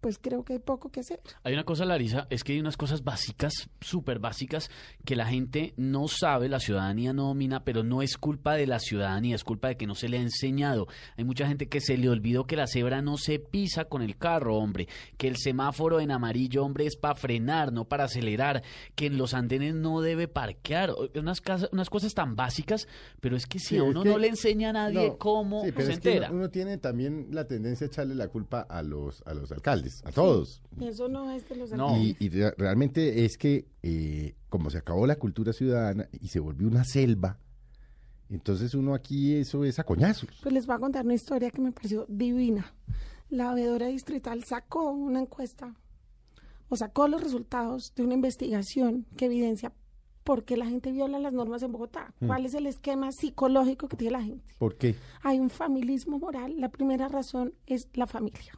pues creo que hay poco que hacer. Hay una cosa, Larisa, es que hay unas cosas básicas, súper básicas, que la gente no sabe, la ciudadanía no domina, pero no es culpa de la ciudadanía, es culpa de que no se le ha enseñado. Hay mucha gente que se le olvidó que la cebra no se pisa con el carro, hombre, que el semáforo en amarillo, hombre, es para frenar, no para acelerar, que en los andenes no debe parquear, unas, casas- unas cosas tan básicas, pero es que si Sí, a uno que- no le enseña a nadie No, cómo sí, pero se es que entera. uno, uno tiene también la tendencia a echarle la culpa a los, a los alcaldes, a todos. Eso no es de los No. Y, y re- realmente es que eh, como se acabó la cultura ciudadana y se volvió una selva, entonces uno aquí eso es a coñazos. Pues les voy a contar una historia que me pareció divina. La veedora distrital sacó una encuesta o sacó los resultados de una investigación que evidencia por qué la gente viola las normas en Bogotá. ¿Cuál es el esquema psicológico que tiene la gente? ¿Por qué? Hay un familismo moral. La primera razón es la familia.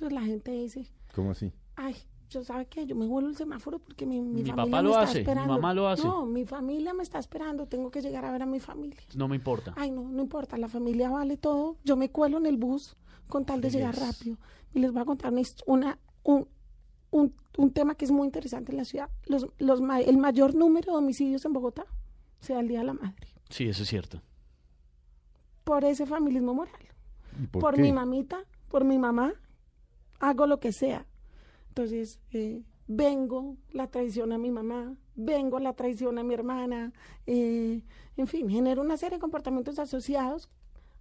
Entonces la gente dice, ¿Cómo así? ay, yo sabe que yo me vuelvo el semáforo porque mi, mi, Mi familia papá me lo está hace, mi esperando. mamá lo hace. No, mi familia me está esperando, tengo que llegar a ver a mi familia. No me importa. Ay, no, no importa, la familia vale todo. Yo me cuelo en el bus con tal de llegar rápido. Y les voy a contar una, una- un, un, un tema que es muy interesante en la ciudad. Los, los, el mayor número de homicidios en Bogotá se da el Día de la Madre. Sí, eso es cierto. Por ese familismo moral. ¿Y por, Por, qué? mi mamita, por mi mamá, hago lo que sea. Entonces, eh, vengo, la traición a mi mamá, vengo, la traición a mi hermana, eh, en fin, genero una serie de comportamientos asociados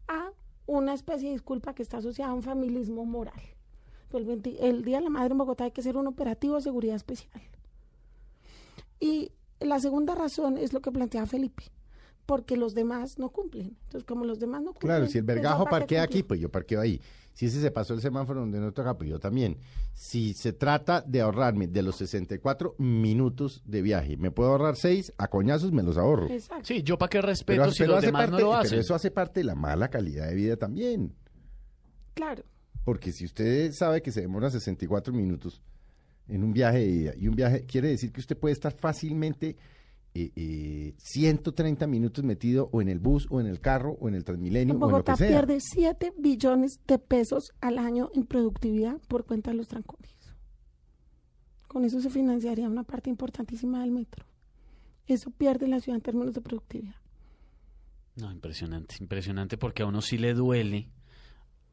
a una especie de disculpa que está asociada a un familismo moral. El, 20 el Día de la Madre en Bogotá hay que hacer un operativo de seguridad especial. Y la segunda razón es lo que plantea Felipe, porque los demás no cumplen. Entonces, como los demás no cumplen... Claro, si el pues, vergajo no, ¿para qué parquea aquí, pues yo parqueo ahí. Si ese se pasó el semáforo donde no toca, pues yo también. Si se trata de ahorrarme de los 64 minutos de viaje, me puedo ahorrar 6, a coñazos me los ahorro. Exacto. Sí, yo para qué respeto Pero, si pero los demás parte, no lo pero hacen. eso hace parte de la mala calidad de vida también. Claro. Porque si usted sabe que se demora 64 minutos en un viaje de ida, y un viaje quiere decir que usted puede estar fácilmente eh, eh, 130 minutos metido o en el bus o en el carro o en el Transmilenio o en lo Bogotá que sea. pierde 7 billones de pesos al año en productividad por cuenta de los trancones. Con eso se financiaría una parte importantísima del metro. Eso pierde la ciudad en términos de productividad. No, impresionante, impresionante porque a uno sí le duele.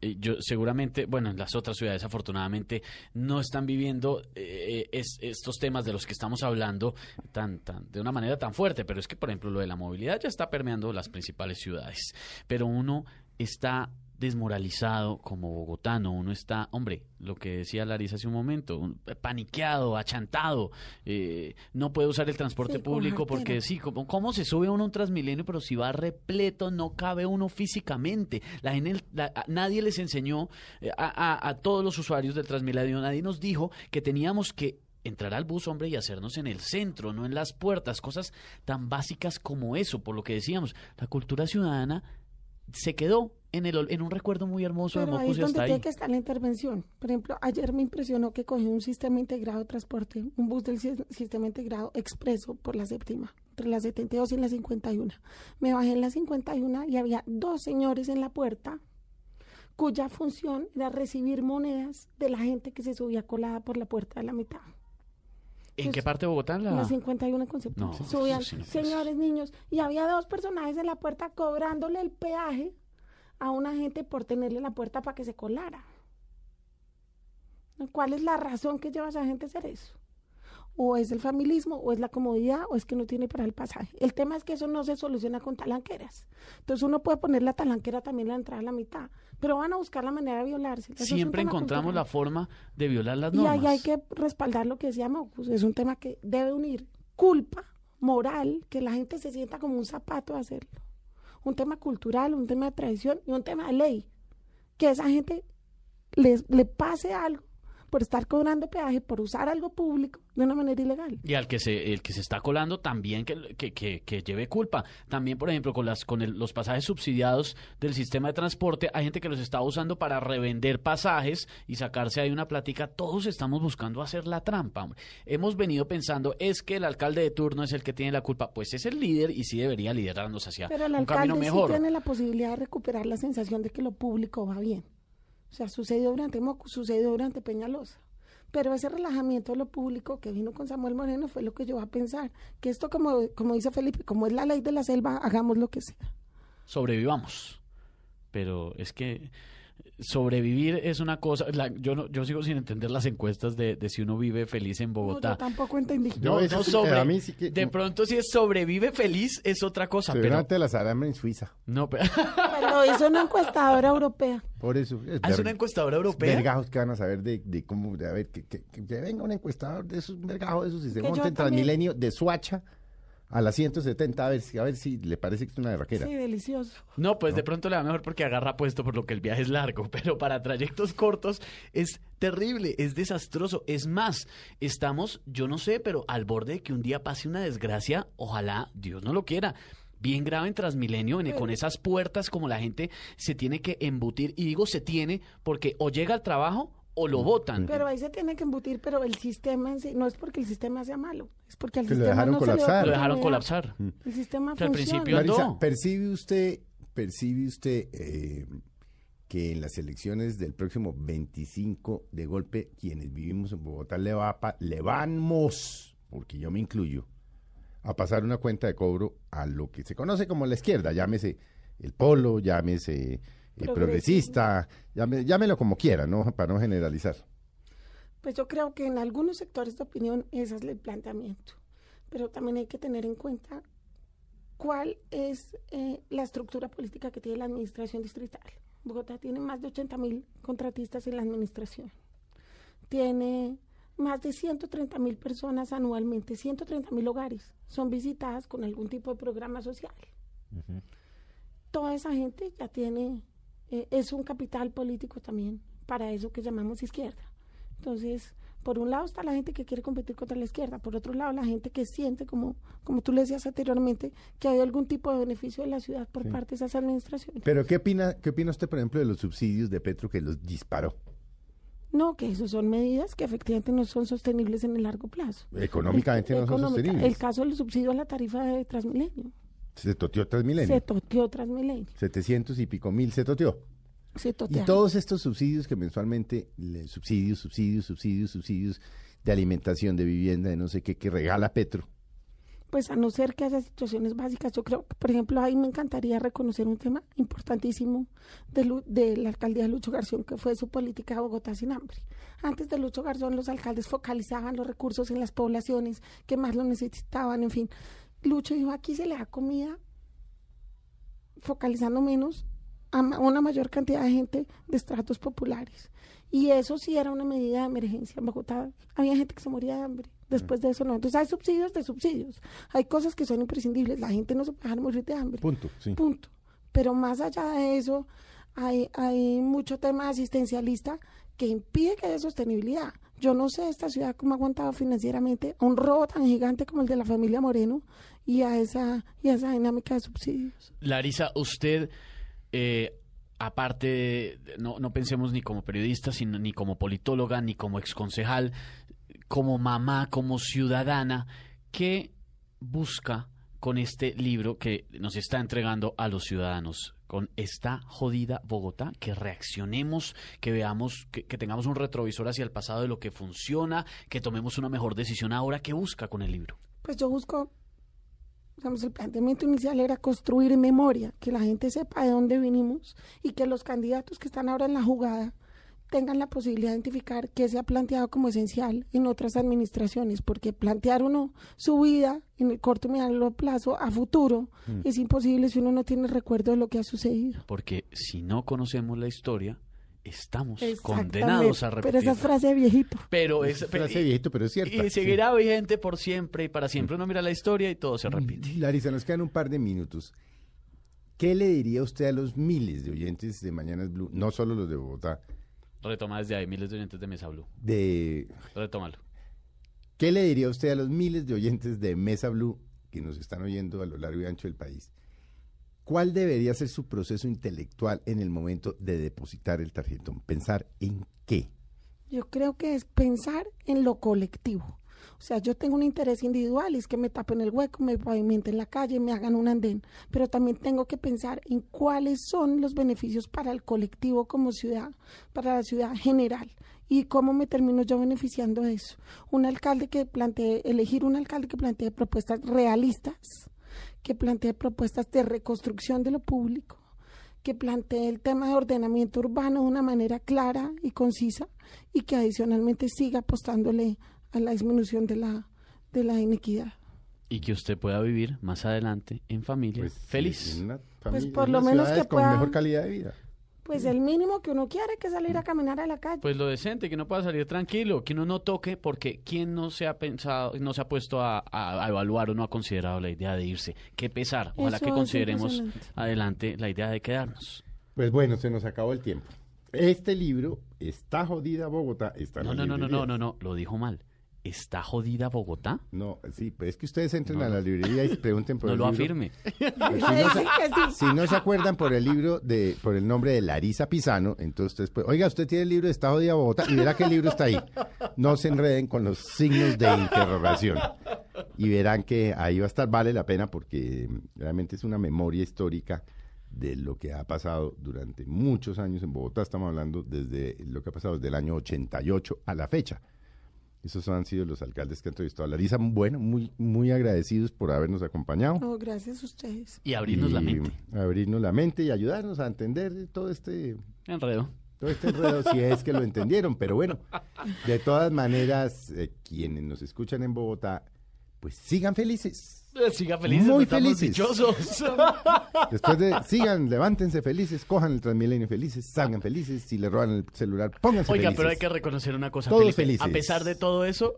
Eh, Yo seguramente, bueno, en las otras ciudades afortunadamente no están viviendo eh, es- estos temas de los que estamos hablando tan, tan, de una manera tan fuerte, pero es que, por ejemplo, lo de la movilidad ya está permeando las principales ciudades. Pero uno está desmoralizado como bogotano, uno está, hombre, lo que decía Larisa hace un momento, un- paniqueado, achantado, eh, no puede usar el transporte Sí, público porque sí, como, ¿cómo se sube uno a un Transmilenio? Pero si va repleto, no cabe uno físicamente. La, gente- la- nadie les enseñó eh, a, a- a todos los usuarios del Transmilenio, nadie nos dijo que teníamos que entrar al bus, hombre, y hacernos en el centro, no en las puertas, cosas tan básicas como eso, por lo que decíamos, la cultura ciudadana se quedó en, el, en un recuerdo muy hermoso Pero de ahí Mocos es donde tiene ahí. que estar la intervención. Por ejemplo, ayer me impresionó que cogí un sistema integrado de transporte, un bus del si- sistema integrado expreso por la séptima, entre la 72 y la 51. Me bajé en la 51 y había dos señores en la puerta cuya función era recibir monedas de la gente que se subía colada por la puerta de la mitad. ¿En qué parte de Bogotá? La... En la 51 en Concepción. No, Subían sí no señores, niños, y había dos personajes en la puerta cobrándole el peaje a una gente por tenerle la puerta para que se colara. ¿Cuál es la razón que lleva a esa gente a hacer eso? O es el familismo, o es la comodidad, o es que no tiene para el pasaje. El tema es que eso no se soluciona con talanqueras. Entonces uno puede poner la talanquera también la entrada a la mitad, pero van a buscar la manera de violarse. Eso Siempre encontramos la forma de violar las Y normas. ahí hay que respaldar lo que decía Mocus. Es un tema que debe unir culpa, moral, que la gente se sienta como un zapato de hacerlo. Un tema cultural, un tema de tradición y un tema de ley. Que esa gente les, le pase algo por estar cobrando peaje, por usar algo público de una manera ilegal. Y al que se, el que se está colando también que, que, que- que lleve culpa. También, por ejemplo, con las con el- los pasajes subsidiados del sistema de transporte, hay gente que los está usando para revender pasajes y sacarse ahí una platica. Todos estamos buscando hacer la trampa. hombre. Hemos venido pensando, es que el alcalde de turno es el que tiene la culpa. Pues es el líder y sí debería liderarnos hacia Pero el un camino alcalde sí mejor. tiene la posibilidad de recuperar la sensación de que lo público va bien. O sea, sucedió durante Moco, sucedió durante Peñalosa. Pero ese relajamiento de lo público que vino con Samuel Moreno fue lo que yo a pensar. Que esto, como, como dice Felipe, como es la ley de la selva, hagamos lo que sea. sobrevivamos. Pero es que sobrevivir es una cosa. la- yo no, yo sigo sin entender las encuestas de, de si uno vive feliz en No, Bogotá. yo tampoco entendí. No, No, no sobre. a mí sí que- de pronto, si es sobrevive feliz, es otra cosa. Pero, Seguramente las harán en Suiza. no, pero- lo hizo una encuestadora europea. Por eso. Es, Ah, es una encuestadora europea. Vergajos que van a saber de, de cómo, de, a ver, que, que, que venga un encuestador de esos, un vergajo de esos y se Que yo monte en también- Transmilenio de Suacha a las 170 a ver si, a ver si le parece que es una berraquera. Sí, delicioso. No, pues de pronto le va mejor porque agarra puesto por lo que el viaje es largo, <laughs> pero para trayectos cortos es terrible, es desastroso. Es más, estamos, yo no sé, pero al borde de que un día pase una desgracia, ojalá Dios no lo quiera. Bien grave en Transmilenio, en- con esas puertas como la gente se tiene que embutir. Y digo se tiene porque o llega al trabajo o lo botan. Pero ahí se tiene que embutir, pero el sistema en sí, no es porque el sistema sea malo, es porque al Que lo sistema dejaron no se colapsar. Lo dejaron colapsar. El sistema Que al funciona. principio- Marisa, no. ¿percibe usted, percibe usted eh, que en las elecciones del próximo 25 de golpe, quienes vivimos en Bogotá le, va a le vamos, porque yo me incluyo, a pasar una cuenta de cobro a lo que se conoce como la izquierda, llámese el polo, llámese eh, progresista, llame- llámelo como quiera, ¿no? Para no generalizar. Pues yo creo que en algunos sectores de opinión ese es el planteamiento, pero también hay que tener en cuenta cuál es eh, la estructura política que tiene la administración distrital. Bogotá tiene más de 80 mil contratistas en la administración. Tiene más de 130 mil personas anualmente, 130 mil hogares son visitadas con algún tipo de programa social. Toda esa gente ya tiene, eh, es un capital político también para eso que llamamos izquierda. Entonces, por un lado está la gente que quiere competir contra la izquierda, por otro lado la gente que siente, como, como tú le decías anteriormente, que hay algún tipo de beneficio de la ciudad por parte de esas administraciones. Pero ¿qué opina, qué opina usted, por ejemplo, de los subsidios de Petro que los disparó? No, que eso son medidas que efectivamente no son sostenibles en el largo plazo. Económicamente no son Económica. sostenibles. El caso del subsidio a la tarifa de Transmilenio. Se toteó Transmilenio. Se toteó Transmilenio. 700 y pico mil se toteó. Se Y totea. todos estos subsidios que mensualmente, subsidios, subsidios, subsidios, subsidios de alimentación, de vivienda, de no sé qué, que regala Petro. Pues a no ser que haya situaciones básicas, yo creo que, por ejemplo, ahí me encantaría reconocer un tema importantísimo de, Lu- de la alcaldía de Lucho Garzón, que fue su política de Bogotá sin hambre. Antes de Lucho Garzón, los alcaldes focalizaban los recursos en las poblaciones que más lo necesitaban, en fin. Lucho dijo, aquí se le da comida focalizando menos a una mayor cantidad de gente de estratos populares. Y eso sí era una medida de emergencia. En Bogotá había gente que se moría de hambre. Después de eso no. Entonces hay subsidios de subsidios. Hay cosas que son imprescindibles. La gente no se puede dejar morir de hambre. Punto, sí. Punto. Pero más allá de eso, hay, hay mucho tema asistencialista que impide que haya sostenibilidad. Yo no sé esta ciudad cómo ha aguantado financieramente un robo tan gigante como el de la familia Moreno y a esa, y a esa dinámica de subsidios. Larisa, usted, eh, aparte, no, no pensemos ni como periodista, sino ni como politóloga, ni como exconcejal, como mamá, como ciudadana, ¿qué busca con este libro que nos está entregando a los ciudadanos? Con esta jodida Bogotá, que reaccionemos, que veamos, que, tengamos un retrovisor hacia el pasado de lo que funciona, que tomemos una mejor decisión ahora. ¿Qué busca con el libro? Pues yo busco digamos, el planteamiento inicial era construir memoria, que la gente sepa de dónde vinimos y que los candidatos que están ahora en la jugada tengan la posibilidad de identificar qué se ha planteado como esencial en otras administraciones, porque plantear uno su vida en el corto y mediano plazo a futuro es imposible si uno no tiene recuerdo de lo que ha sucedido. Porque si no conocemos la historia, estamos condenados a Pero repetirla. esa es frase de viejito. Pero es, Es frase viejito, pero es cierta. y seguirá vigente por siempre y para siempre. Uno mira la historia y todo se repite. Larisa, nos quedan un par de minutos. ¿Qué le diría usted a los miles de oyentes de Mañanas Blue, no solo los de Bogotá, Retoma desde ahí, miles de oyentes de Mesa Blue. de Retómalo. ¿Qué le diría usted a los miles de oyentes de Mesa Blue que nos están oyendo a lo largo y ancho del país? ¿Cuál debería ser su proceso intelectual en el momento de depositar el tarjetón? Pensar en qué. Yo creo que es pensar en lo colectivo. O sea, yo tengo un interés individual, y es que me tapen el hueco, me pavimenten la calle, me hagan un andén, pero también tengo que pensar en cuáles son los beneficios para el colectivo como ciudad, para la ciudad general. ¿Y cómo me termino yo beneficiando de eso? Un alcalde que plantee, elegir un alcalde que plantee propuestas realistas, que plantee propuestas de reconstrucción de lo público, que plantee el tema de ordenamiento urbano de una manera clara y concisa y que adicionalmente siga apostándole a la disminución de la, de la inequidad. Y que usted pueda vivir más adelante en familia, Pues, feliz. en familia- por en lo menos que con pueda- mejor calidad de vida. Pues el mínimo que uno quiere que salir a caminar a la calle. Pues lo decente, que no pueda salir tranquilo, que uno no toque, porque ¿quién no se ha pensado, no se ha puesto a, a- a evaluar o no ha considerado la idea de irse? Qué pesar. Ojalá Eso que consideremos adelante la idea de quedarnos. Pues bueno, se nos acabó el tiempo. Este libro, Está jodida Bogotá, está No, no, no, no, no, no, no, lo dijo mal. ¿Está jodida Bogotá? No, sí, pues es que ustedes entren a la librería y pregunten por No el lo libro. afirme. Pues <laughs> si, no que sí. si no se acuerdan por el libro de, por el nombre de Larisa Pisano, entonces ustedes pueden, oiga, usted tiene el libro de Está jodida Bogotá y verá que el libro está ahí. No se enreden con los signos de interrogación. Y verán que ahí va a estar, vale la pena porque realmente es una memoria histórica de lo que ha pasado durante muchos años en Bogotá. Estamos hablando desde lo que ha pasado desde el año 88 a la fecha. Esos han sido los alcaldes que han entrevistado a Larisa. Bueno, muy, muy agradecidos por habernos acompañado. No, gracias a ustedes. Y abrirnos la mente. Abrirnos la mente y ayudarnos a entender todo este, Enredo. todo este enredo, si es que lo entendieron. Pero bueno, de todas maneras, eh, quienes nos escuchan en Bogotá, pues sigan felices. Siga felices, Muy felices. dichosos. <laughs> Después de, sigan, levántense felices, cojan el Transmilenio felices, salgan felices. Si le roban el celular, pónganse Oiga, felices. pero hay que reconocer una cosa, Todos Felipe. felices. A pesar de todo eso,